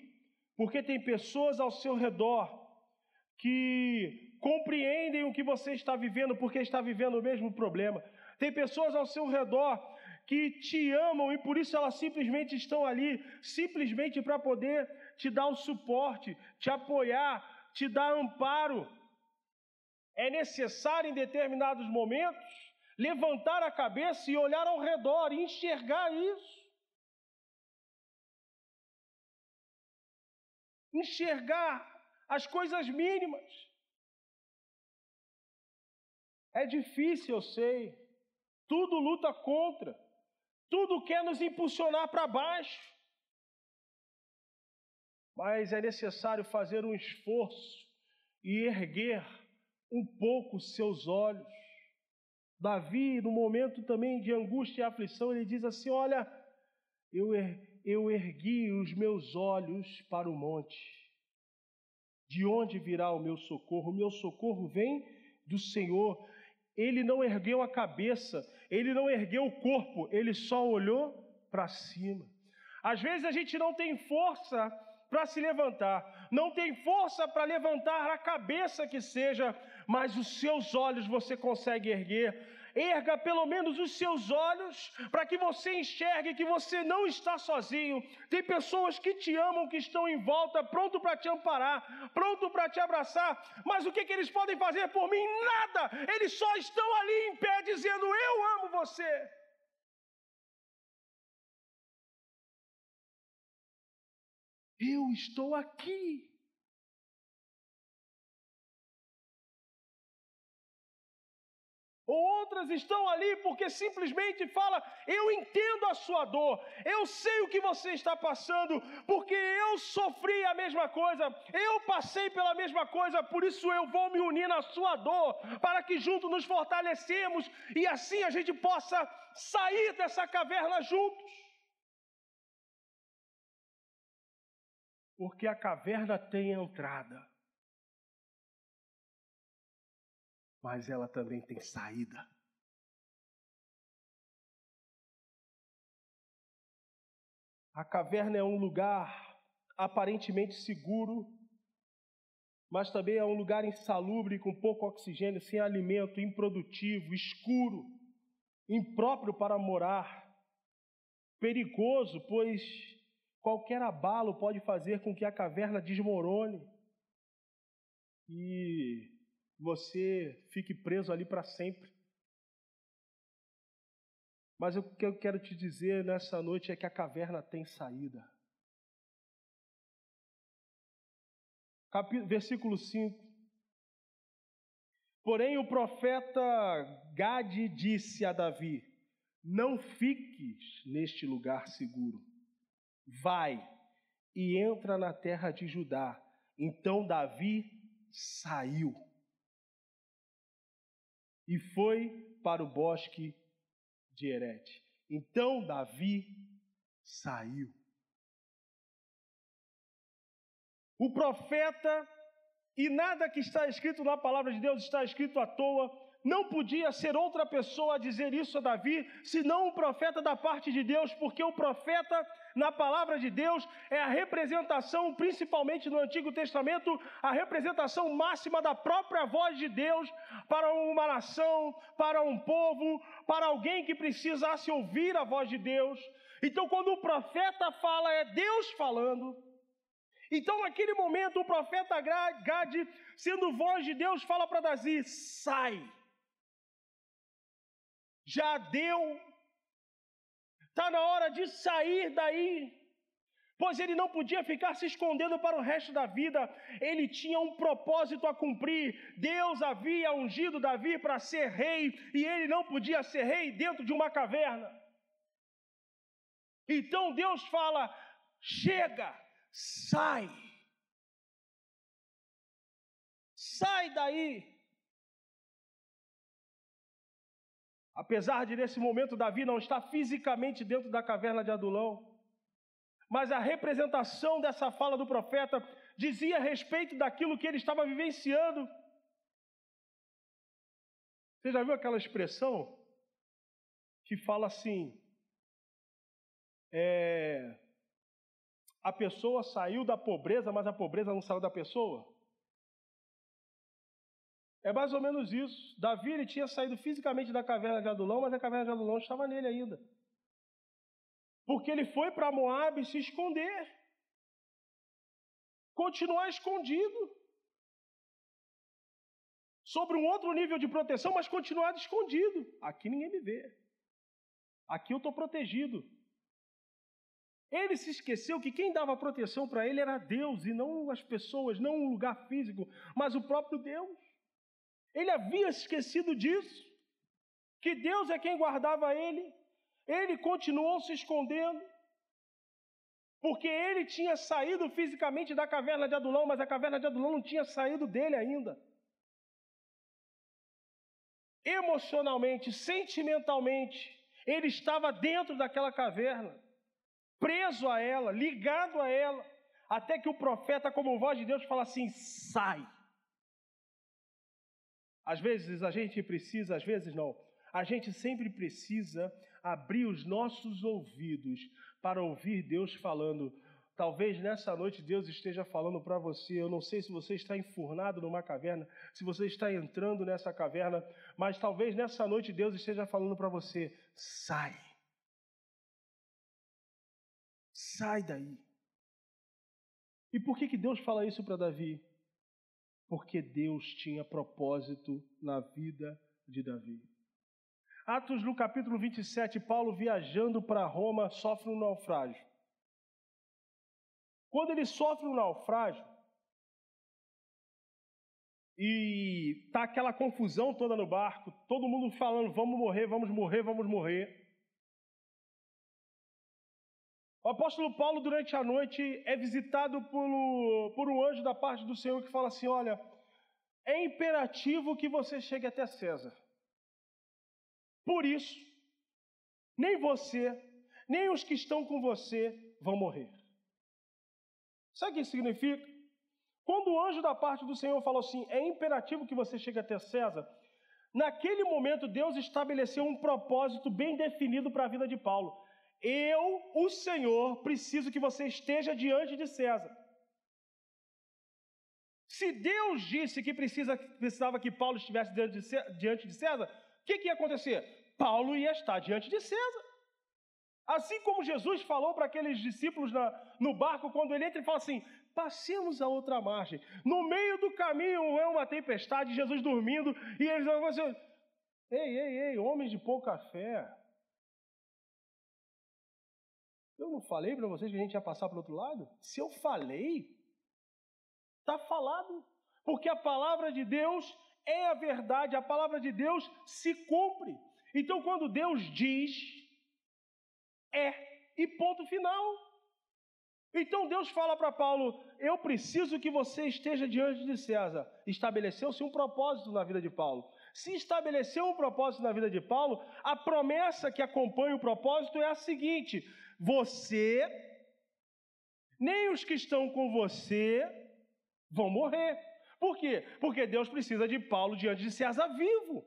porque tem pessoas ao seu redor que compreendem o que você está vivendo, porque está vivendo o mesmo problema. Tem pessoas ao seu redor que te amam e por isso elas simplesmente estão ali, simplesmente para poder te dar o suporte, te apoiar, te dar amparo. É necessário em determinados momentos levantar a cabeça e olhar ao redor e enxergar isso. enxergar as coisas mínimas. É difícil, eu sei. Tudo luta contra. Tudo quer nos impulsionar para baixo. Mas é necessário fazer um esforço e erguer um pouco seus olhos. Davi, no momento também de angústia e aflição, ele diz assim: Olha, eu, eu ergui os meus olhos para o monte. De onde virá o meu socorro? O meu socorro vem do Senhor. Ele não ergueu a cabeça, ele não ergueu o corpo, ele só olhou para cima. Às vezes a gente não tem força para se levantar, não tem força para levantar a cabeça que seja, mas os seus olhos você consegue erguer erga pelo menos os seus olhos para que você enxergue que você não está sozinho. Tem pessoas que te amam, que estão em volta, pronto para te amparar, pronto para te abraçar, mas o que, que eles podem fazer por mim? Nada! Eles só estão ali em pé dizendo: Eu amo você. Eu estou aqui. Outras estão ali porque simplesmente fala: "Eu entendo a sua dor. Eu sei o que você está passando, porque eu sofri a mesma coisa. Eu passei pela mesma coisa, por isso eu vou me unir na sua dor, para que juntos nos fortalecemos e assim a gente possa sair dessa caverna juntos." Porque a caverna tem entrada. Mas ela também tem saída. A caverna é um lugar aparentemente seguro, mas também é um lugar insalubre, com pouco oxigênio, sem alimento, improdutivo, escuro, impróprio para morar, perigoso, pois qualquer abalo pode fazer com que a caverna desmorone. E você fique preso ali para sempre. Mas o que eu quero te dizer nessa noite é que a caverna tem saída. Versículo 5. Porém, o profeta Gade disse a Davi: Não fiques neste lugar seguro. Vai e entra na terra de Judá. Então Davi saiu e foi para o bosque de Herete. Então Davi saiu. O profeta, e nada que está escrito na palavra de Deus está escrito à toa, não podia ser outra pessoa a dizer isso a Davi, senão um profeta da parte de Deus, porque o profeta, na palavra de Deus, é a representação, principalmente no Antigo Testamento, a representação máxima da própria voz de Deus para uma nação, para um povo, para alguém que precisasse ouvir a voz de Deus. Então, quando o profeta fala, é Deus falando. Então, naquele momento, o profeta Gade, sendo voz de Deus, fala para Davi: sai já deu, está na hora de sair daí, pois ele não podia ficar se escondendo para o resto da vida, ele tinha um propósito a cumprir. Deus havia ungido Davi para ser rei e ele não podia ser rei dentro de uma caverna. Então Deus fala: chega, sai, sai daí. Apesar de nesse momento Davi não estar fisicamente dentro da caverna de Adulão, mas a representação dessa fala do profeta dizia a respeito daquilo que ele estava vivenciando. Você já viu aquela expressão que fala assim: é, a pessoa saiu da pobreza, mas a pobreza não saiu da pessoa? É mais ou menos isso. Davi ele tinha saído fisicamente da caverna de Adulão, mas a caverna de Adulão estava nele ainda. Porque ele foi para Moab se esconder. Continuar escondido. Sobre um outro nível de proteção, mas continuar escondido. Aqui ninguém me vê. Aqui eu estou protegido. Ele se esqueceu que quem dava proteção para ele era Deus e não as pessoas, não um lugar físico, mas o próprio Deus. Ele havia esquecido disso, que Deus é quem guardava ele. Ele continuou se escondendo, porque ele tinha saído fisicamente da caverna de Adulão, mas a caverna de Adulão não tinha saído dele ainda. Emocionalmente, sentimentalmente, ele estava dentro daquela caverna preso a ela, ligado a ela, até que o profeta, como voz de Deus, fala assim: sai. Às vezes a gente precisa, às vezes não, a gente sempre precisa abrir os nossos ouvidos para ouvir Deus falando. Talvez nessa noite Deus esteja falando para você. Eu não sei se você está enfurnado numa caverna, se você está entrando nessa caverna, mas talvez nessa noite Deus esteja falando para você: sai. Sai daí. E por que, que Deus fala isso para Davi? Porque Deus tinha propósito na vida de Davi. Atos no capítulo 27, Paulo viajando para Roma sofre um naufrágio. Quando ele sofre um naufrágio, e tá aquela confusão toda no barco, todo mundo falando: vamos morrer, vamos morrer, vamos morrer. O apóstolo Paulo, durante a noite, é visitado por, por um anjo da parte do Senhor que fala assim: Olha, é imperativo que você chegue até César. Por isso, nem você, nem os que estão com você vão morrer. Sabe o que isso significa? Quando o anjo da parte do Senhor falou assim: é imperativo que você chegue até César, naquele momento Deus estabeleceu um propósito bem definido para a vida de Paulo. Eu, o Senhor, preciso que você esteja diante de César. Se Deus disse que precisa, precisava que Paulo estivesse diante de César, o que, que ia acontecer? Paulo ia estar diante de César. Assim como Jesus falou para aqueles discípulos na, no barco, quando ele entra e fala assim: passemos a outra margem. No meio do caminho é uma tempestade, Jesus dormindo, e eles vão assim: ei, ei, ei, homens de pouca fé, eu não falei para vocês que a gente ia passar para o outro lado? Se eu falei, está falado. Porque a palavra de Deus é a verdade, a palavra de Deus se cumpre. Então, quando Deus diz, é, e ponto final. Então Deus fala para Paulo: Eu preciso que você esteja diante de César. Estabeleceu-se um propósito na vida de Paulo. Se estabeleceu um propósito na vida de Paulo, a promessa que acompanha o propósito é a seguinte: você, nem os que estão com você vão morrer. Por quê? Porque Deus precisa de Paulo diante de César vivo.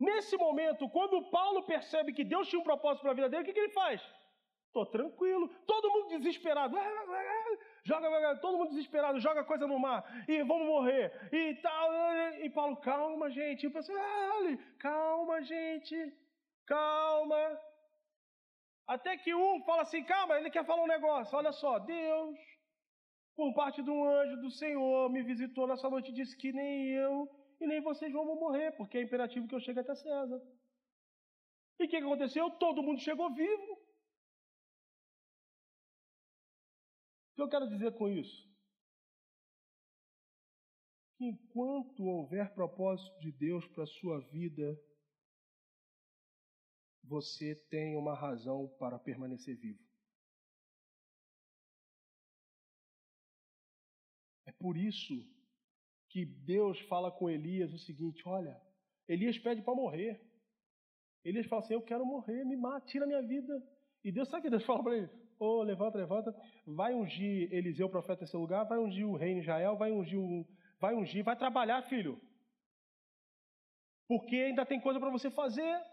Nesse momento, quando Paulo percebe que Deus tinha um propósito para a vida dele, o que, que ele faz? Estou tranquilo, todo mundo desesperado, joga, todo mundo desesperado, joga coisa no mar e vamos morrer e tal. E Paulo, calma, gente. E o pessoal, ah, calma, gente. Calma. Até que um fala assim: calma, ele quer falar um negócio. Olha só, Deus, por parte de um anjo do Senhor, me visitou nessa noite e disse que nem eu e nem vocês vão morrer, porque é imperativo que eu chegue até César. E o que aconteceu? Todo mundo chegou vivo. O que eu quero dizer com isso? Que enquanto houver propósito de Deus para a sua vida, você tem uma razão para permanecer vivo. É por isso que Deus fala com Elias o seguinte: olha, Elias pede para morrer. Elias fala assim: eu quero morrer, me mata, tira minha vida. E Deus sabe que Deus fala para ele? Ô, oh, levanta, levanta, vai ungir Eliseu, profeta, nesse lugar, vai ungir o rei Israel, vai ungir, o, vai ungir, vai trabalhar, filho. Porque ainda tem coisa para você fazer.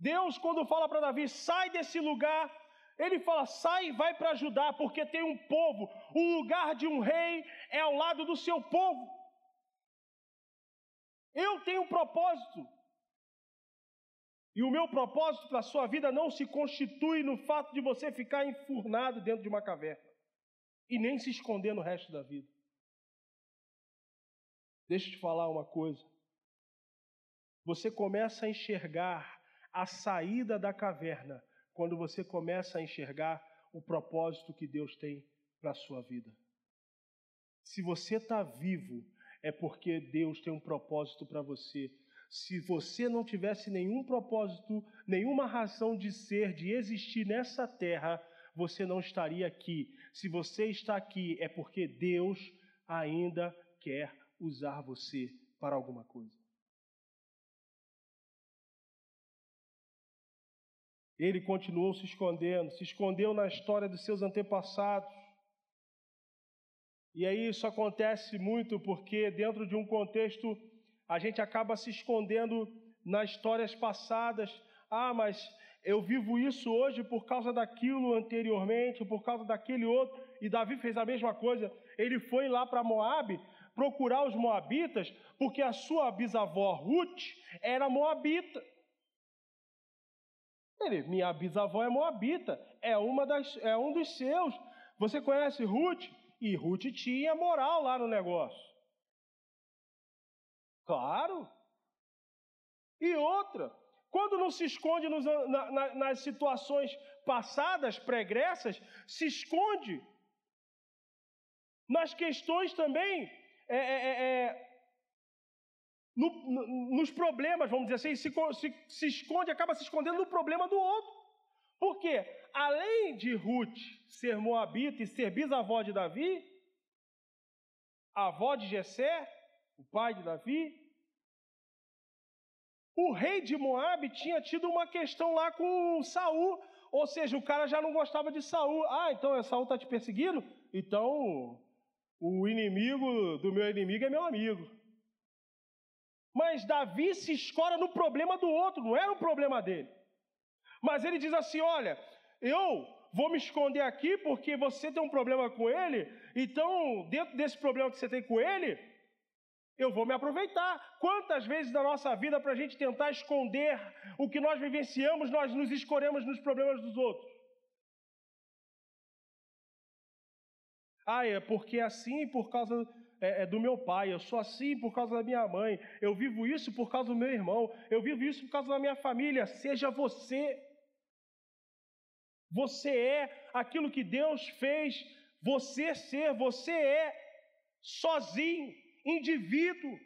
Deus, quando fala para Davi, sai desse lugar, ele fala, sai e vai para ajudar, porque tem um povo, o lugar de um rei é ao lado do seu povo. Eu tenho um propósito. E o meu propósito para a sua vida não se constitui no fato de você ficar enfurnado dentro de uma caverna e nem se esconder no resto da vida. Deixa eu te falar uma coisa. Você começa a enxergar a saída da caverna quando você começa a enxergar o propósito que Deus tem para a sua vida. Se você está vivo, é porque Deus tem um propósito para você. Se você não tivesse nenhum propósito, nenhuma razão de ser, de existir nessa terra, você não estaria aqui. Se você está aqui, é porque Deus ainda quer usar você para alguma coisa. Ele continuou se escondendo, se escondeu na história dos seus antepassados. E aí isso acontece muito porque, dentro de um contexto, a gente acaba se escondendo nas histórias passadas. Ah, mas eu vivo isso hoje por causa daquilo anteriormente, por causa daquele outro. E Davi fez a mesma coisa. Ele foi lá para Moabe procurar os moabitas, porque a sua bisavó Ruth era moabita. Ele, minha bisavó é moabita, é uma das, é um dos seus. Você conhece Ruth? E Ruth tinha moral lá no negócio. Claro. E outra, quando não se esconde nos, na, na, nas situações passadas, pregressas, se esconde nas questões também é, é, é, é no, no, nos problemas, vamos dizer assim, se, se, se esconde, acaba se escondendo no problema do outro. Porque, além de Ruth ser moabita e ser bisavó de Davi, a avó de Jessé, o pai de Davi, o rei de Moabe tinha tido uma questão lá com Saul, ou seja, o cara já não gostava de Saul. Ah, então Saul está te perseguindo? Então o inimigo do meu inimigo é meu amigo. Mas Davi se escora no problema do outro, não era o problema dele. Mas ele diz assim: Olha, eu vou me esconder aqui porque você tem um problema com ele, então, dentro desse problema que você tem com ele, eu vou me aproveitar. Quantas vezes na nossa vida, para a gente tentar esconder o que nós vivenciamos, nós nos escoremos nos problemas dos outros? Ah, é porque é assim por causa é, é, do meu pai, eu sou assim por causa da minha mãe, eu vivo isso por causa do meu irmão, eu vivo isso por causa da minha família. Seja você. Você é aquilo que Deus fez você ser, você é sozinho, indivíduo.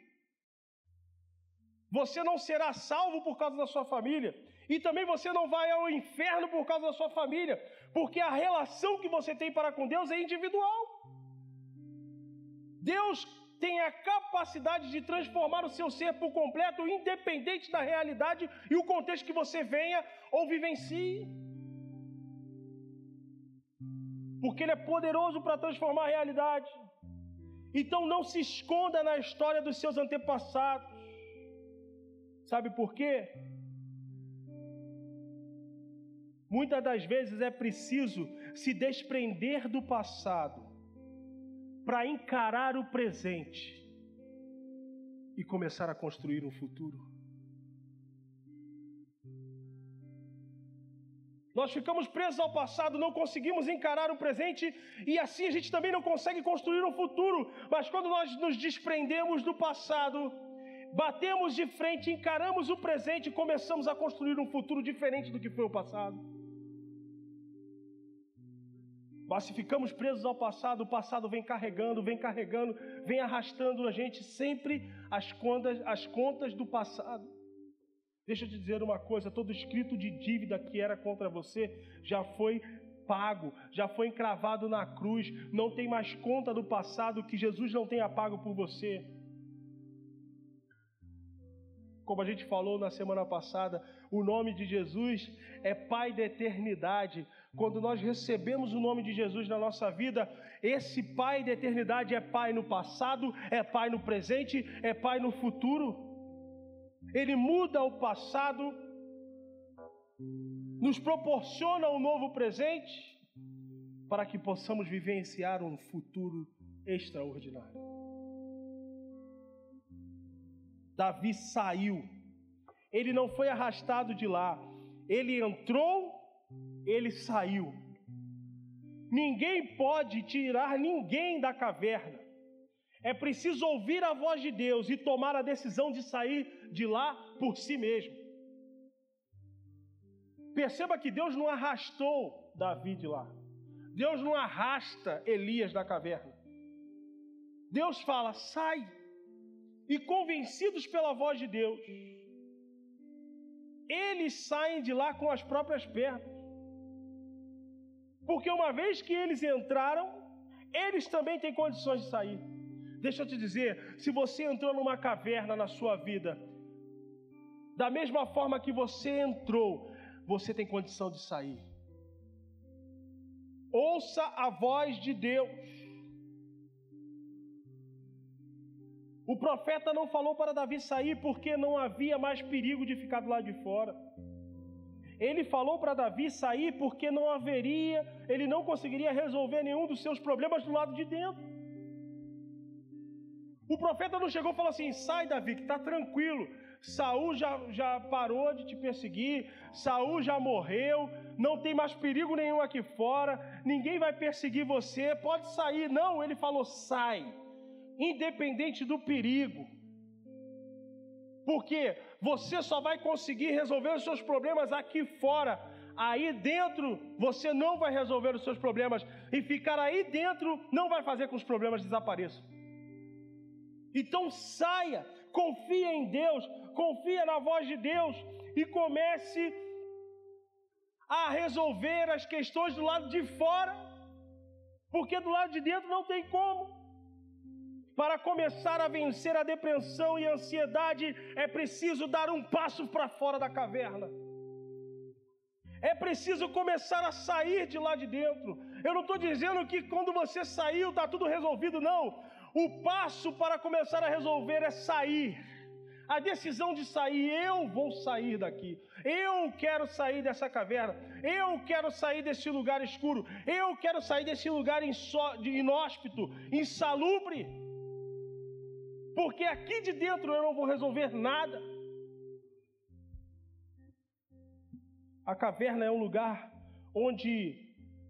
Você não será salvo por causa da sua família. E também você não vai ao inferno por causa da sua família, porque a relação que você tem para com Deus é individual. Deus tem a capacidade de transformar o seu ser por completo, independente da realidade e o contexto que você venha ou vivencie. Porque Ele é poderoso para transformar a realidade. Então não se esconda na história dos seus antepassados. Sabe por quê? Muitas das vezes é preciso se desprender do passado para encarar o presente e começar a construir um futuro. Nós ficamos presos ao passado, não conseguimos encarar o presente e assim a gente também não consegue construir um futuro. Mas quando nós nos desprendemos do passado, batemos de frente, encaramos o presente e começamos a construir um futuro diferente do que foi o passado. Mas se ficamos presos ao passado, o passado vem carregando, vem carregando, vem arrastando a gente sempre as contas, as contas do passado. Deixa eu te dizer uma coisa: todo escrito de dívida que era contra você já foi pago, já foi encravado na cruz, não tem mais conta do passado que Jesus não tenha pago por você. Como a gente falou na semana passada, o nome de Jesus é Pai da eternidade. Quando nós recebemos o nome de Jesus na nossa vida, esse Pai da eternidade é Pai no passado, é Pai no presente, é Pai no futuro. Ele muda o passado nos proporciona um novo presente para que possamos vivenciar um futuro extraordinário. Davi saiu, ele não foi arrastado de lá, ele entrou, ele saiu. Ninguém pode tirar ninguém da caverna. É preciso ouvir a voz de Deus e tomar a decisão de sair de lá por si mesmo. Perceba que Deus não arrastou Davi de lá. Deus não arrasta Elias da caverna. Deus fala: sai. E convencidos pela voz de Deus, eles saem de lá com as próprias pernas. Porque uma vez que eles entraram, eles também têm condições de sair. Deixa eu te dizer, se você entrou numa caverna na sua vida, da mesma forma que você entrou, você tem condição de sair. Ouça a voz de Deus. O profeta não falou para Davi sair porque não havia mais perigo de ficar do lado de fora. Ele falou para Davi sair porque não haveria, ele não conseguiria resolver nenhum dos seus problemas do lado de dentro. O profeta não chegou e falou assim: sai, Davi, que está tranquilo. Saul já, já parou de te perseguir, Saul já morreu, não tem mais perigo nenhum aqui fora, ninguém vai perseguir você, pode sair. Não, ele falou: sai, independente do perigo. Porque você só vai conseguir resolver os seus problemas aqui fora. Aí dentro você não vai resolver os seus problemas. E ficar aí dentro não vai fazer com que os problemas desapareçam. Então saia, confia em Deus, confia na voz de Deus e comece a resolver as questões do lado de fora, porque do lado de dentro não tem como. Para começar a vencer a depressão e a ansiedade, é preciso dar um passo para fora da caverna. É preciso começar a sair de lá de dentro. Eu não estou dizendo que quando você saiu está tudo resolvido, não. O passo para começar a resolver é sair. A decisão de sair, eu vou sair daqui. Eu quero sair dessa caverna. Eu quero sair desse lugar escuro. Eu quero sair desse lugar inóspito, insalubre. Porque aqui de dentro eu não vou resolver nada. A caverna é um lugar onde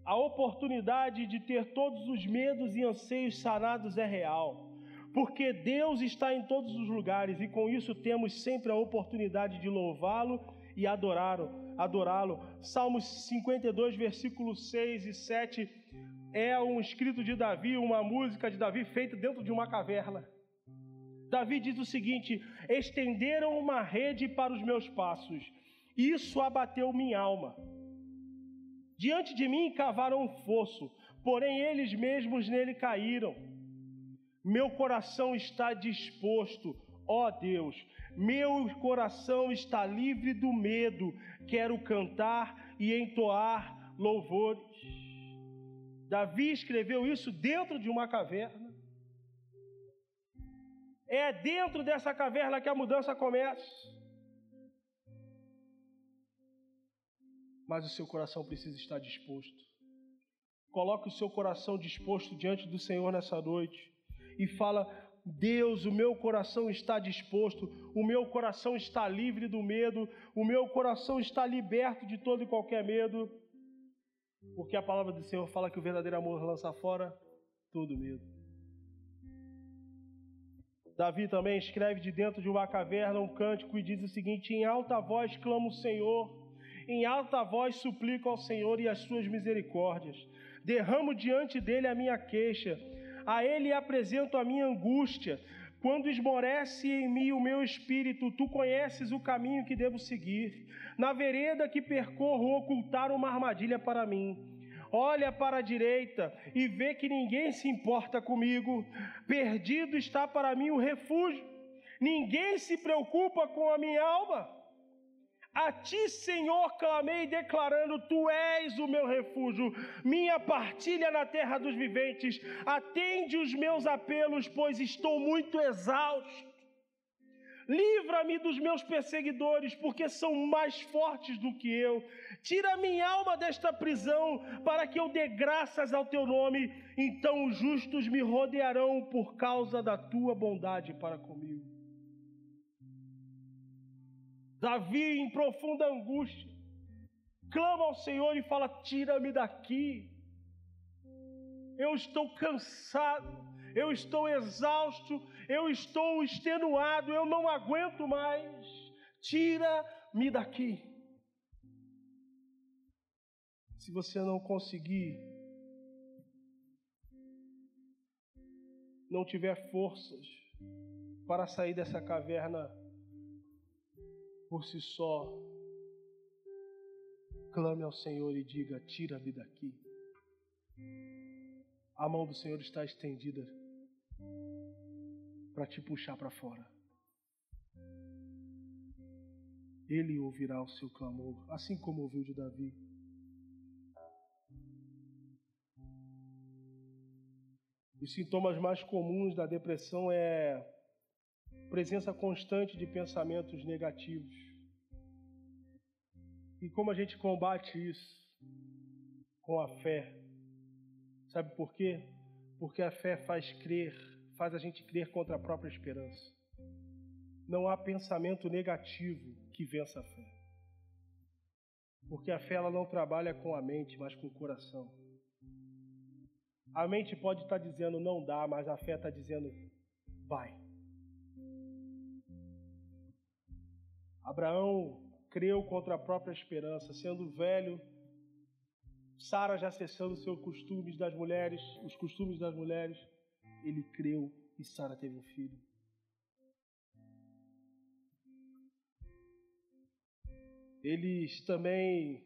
a oportunidade de ter todos os medos e anseios sanados é real, porque Deus está em todos os lugares e com isso temos sempre a oportunidade de louvá-lo e adorá-lo. Adorá-lo. Salmos 52, versículos 6 e 7 é um escrito de Davi, uma música de Davi feita dentro de uma caverna. Davi diz o seguinte: Estenderam uma rede para os meus passos, isso abateu minha alma. Diante de mim cavaram um fosso, porém eles mesmos nele caíram. Meu coração está disposto, ó Deus, meu coração está livre do medo, quero cantar e entoar louvores. Davi escreveu isso dentro de uma caverna. É dentro dessa caverna que a mudança começa. mas o seu coração precisa estar disposto. Coloque o seu coração disposto diante do Senhor nessa noite e fala: Deus, o meu coração está disposto, o meu coração está livre do medo, o meu coração está liberto de todo e qualquer medo, porque a palavra do Senhor fala que o verdadeiro amor lança fora todo medo. Davi também escreve de dentro de uma caverna um cântico e diz o seguinte: Em alta voz clama o Senhor em alta voz suplico ao Senhor e as suas misericórdias. Derramo diante dele a minha queixa, a ele apresento a minha angústia. Quando esmorece em mim o meu espírito, tu conheces o caminho que devo seguir. Na vereda que percorro, ocultar uma armadilha para mim. Olha para a direita e vê que ninguém se importa comigo. Perdido está para mim o refúgio. Ninguém se preocupa com a minha alma. A ti, Senhor, clamei, declarando: Tu és o meu refúgio, minha partilha na terra dos viventes. Atende os meus apelos, pois estou muito exausto. Livra-me dos meus perseguidores, porque são mais fortes do que eu. Tira minha alma desta prisão, para que eu dê graças ao teu nome. Então os justos me rodearão por causa da tua bondade para comigo. Davi, em profunda angústia, clama ao Senhor e fala: Tira-me daqui. Eu estou cansado, eu estou exausto, eu estou extenuado, eu não aguento mais. Tira-me daqui. Se você não conseguir, não tiver forças para sair dessa caverna por si só, clame ao Senhor e diga: tira-me daqui. A mão do Senhor está estendida para te puxar para fora. Ele ouvirá o seu clamor, assim como ouviu de Davi. Os sintomas mais comuns da depressão é presença constante de pensamentos negativos. E como a gente combate isso? Com a fé. Sabe por quê? Porque a fé faz crer faz a gente crer contra a própria esperança. Não há pensamento negativo que vença a fé. Porque a fé ela não trabalha com a mente, mas com o coração. A mente pode estar dizendo não dá, mas a fé está dizendo vai. Abraão creu contra a própria esperança, sendo velho, Sara já cessando seus costumes das mulheres, os costumes das mulheres ele creu e Sara teve um filho. Eles também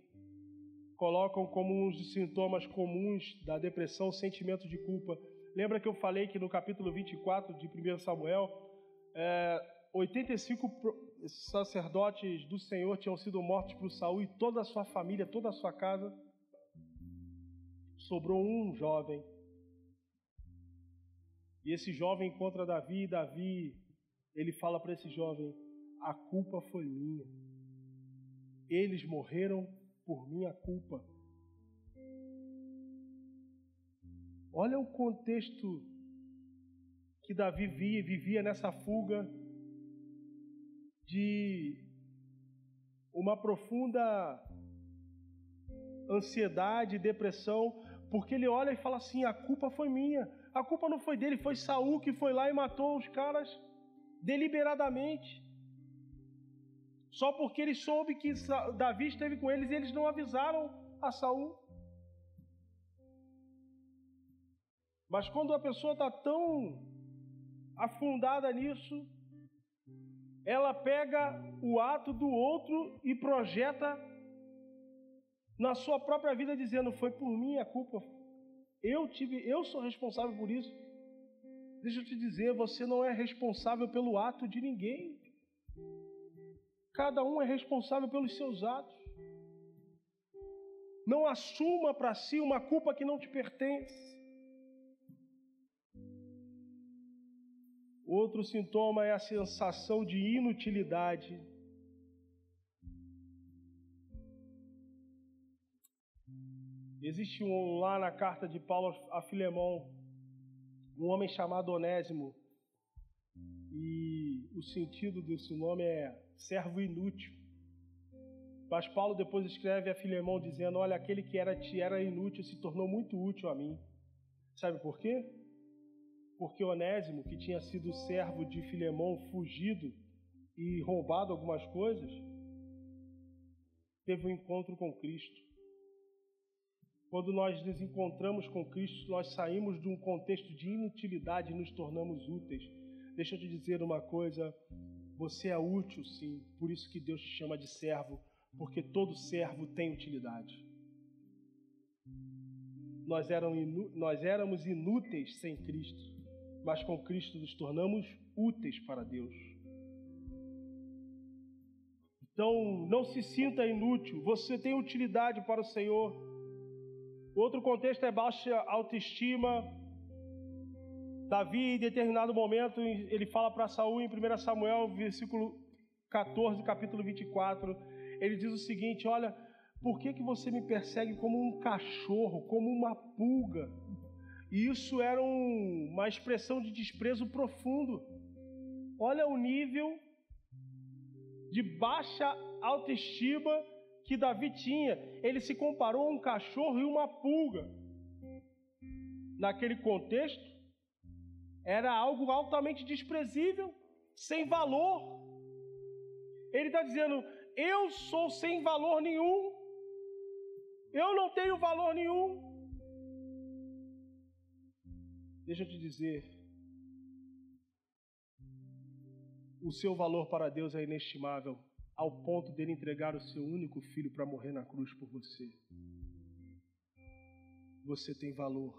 colocam como um dos sintomas comuns da depressão o sentimento de culpa. Lembra que eu falei que no capítulo 24 de 1 Samuel, é, 85 sacerdotes do Senhor tinham sido mortos por Saul e toda a sua família, toda a sua casa. Sobrou um jovem e esse jovem encontra Davi, e Davi, ele fala para esse jovem: "A culpa foi minha. Eles morreram por minha culpa." Olha o contexto que Davi via, vivia nessa fuga de uma profunda ansiedade, depressão, porque ele olha e fala assim: a culpa foi minha. A culpa não foi dele, foi Saul que foi lá e matou os caras deliberadamente. Só porque ele soube que Davi esteve com eles, eles não avisaram a Saul. Mas quando a pessoa está tão afundada nisso, ela pega o ato do outro e projeta na sua própria vida, dizendo: Foi por mim a culpa, eu tive, eu sou responsável por isso. Deixa eu te dizer, você não é responsável pelo ato de ninguém. Cada um é responsável pelos seus atos. Não assuma para si uma culpa que não te pertence. Outro sintoma é a sensação de inutilidade. Existe um lá na carta de Paulo a Filemão, um homem chamado Onésimo. E o sentido desse nome é servo inútil. Mas Paulo depois escreve a Filemão dizendo: Olha, aquele que era te era inútil se tornou muito útil a mim. Sabe por quê? Porque Onésimo, que tinha sido servo de Filemão, fugido e roubado algumas coisas, teve um encontro com Cristo. Quando nós nos encontramos com Cristo, nós saímos de um contexto de inutilidade e nos tornamos úteis. Deixa eu te dizer uma coisa: você é útil, sim, por isso que Deus te chama de servo, porque todo servo tem utilidade. Nós, nós éramos inúteis sem Cristo, mas com Cristo nos tornamos úteis para Deus. Então, não se sinta inútil, você tem utilidade para o Senhor. Outro contexto é baixa autoestima, Davi, em determinado momento, ele fala para Saul em 1 Samuel, versículo 14, capítulo 24, ele diz o seguinte: Olha, por que, que você me persegue como um cachorro, como uma pulga? E isso era um, uma expressão de desprezo profundo. Olha o nível de baixa autoestima que Davi tinha. Ele se comparou a um cachorro e uma pulga. Naquele contexto, era algo altamente desprezível, sem valor. Ele está dizendo: Eu sou sem valor nenhum, eu não tenho valor nenhum. Deixa eu te dizer, o seu valor para Deus é inestimável, ao ponto dele entregar o seu único filho para morrer na cruz por você. Você tem valor.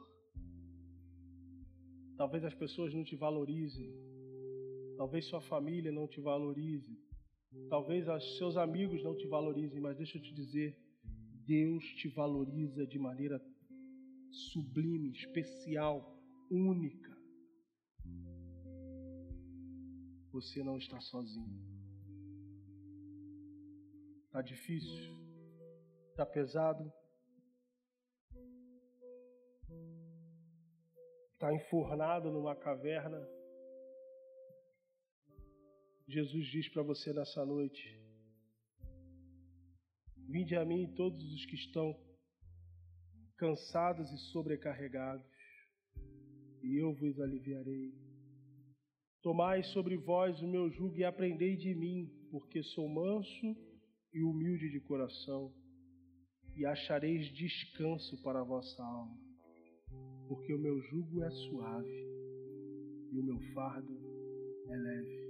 Talvez as pessoas não te valorizem, talvez sua família não te valorize, talvez os seus amigos não te valorizem, mas deixa eu te dizer, Deus te valoriza de maneira sublime, especial, única. Você não está sozinho. Está difícil? Está pesado? Está enfornado numa caverna? Jesus diz para você nessa noite: Vinde a mim todos os que estão cansados e sobrecarregados, e eu vos aliviarei. Tomai sobre vós o meu jugo e aprendei de mim, porque sou manso e humilde de coração, e achareis descanso para a vossa alma, porque o meu jugo é suave e o meu fardo é leve.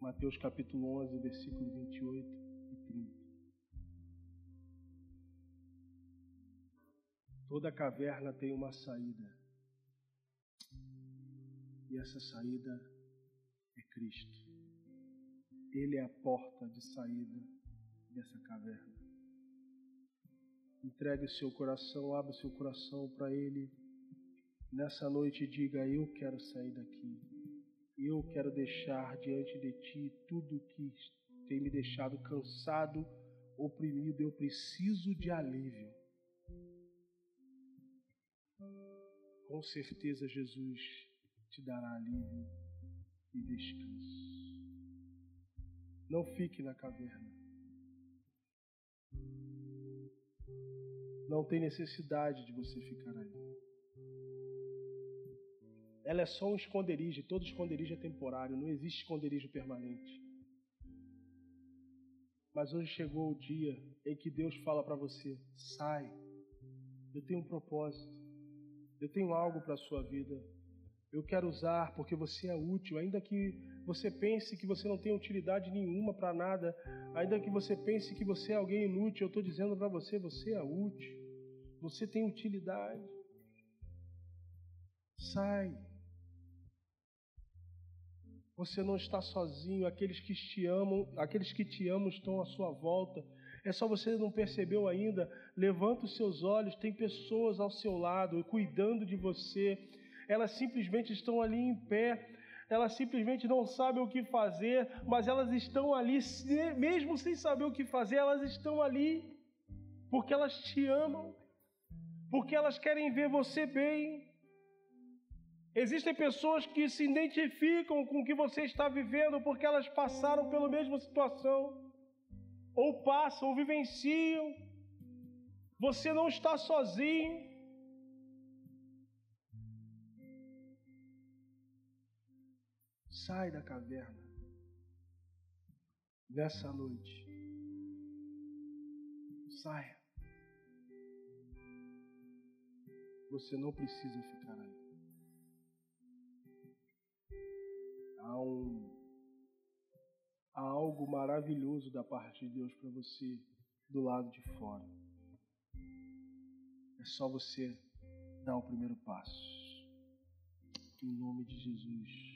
Mateus capítulo 11, versículo 28 e 30. Toda caverna tem uma saída. E essa saída é Cristo. Ele é a porta de saída dessa caverna. Entregue seu coração, abra seu coração para Ele. Nessa noite diga: Eu quero sair daqui. Eu quero deixar diante de Ti tudo que tem me deixado cansado, oprimido. Eu preciso de alívio. Com certeza Jesus te dará alívio e descanso. Não fique na caverna. Não tem necessidade de você ficar aí. Ela é só um esconderijo, todo esconderijo é temporário, não existe esconderijo permanente. Mas hoje chegou o dia em que Deus fala para você: sai, eu tenho um propósito, eu tenho algo para a sua vida, eu quero usar porque você é útil, ainda que você pense que você não tem utilidade nenhuma para nada, ainda que você pense que você é alguém inútil, eu estou dizendo para você: você é útil, você tem utilidade. Sai. Você não está sozinho, aqueles que te amam, aqueles que te amam estão à sua volta. É só você não percebeu ainda. Levanta os seus olhos, tem pessoas ao seu lado, cuidando de você elas simplesmente estão ali em pé, elas simplesmente não sabem o que fazer, mas elas estão ali, mesmo sem saber o que fazer, elas estão ali, porque elas te amam, porque elas querem ver você bem. Existem pessoas que se identificam com o que você está vivendo porque elas passaram pela mesma situação, ou passam, ou vivenciam. Você não está sozinho. Sai da caverna nessa noite. Saia. Você não precisa ficar aí. Há, um, há algo maravilhoso da parte de Deus para você do lado de fora. É só você dar o primeiro passo. Em nome de Jesus.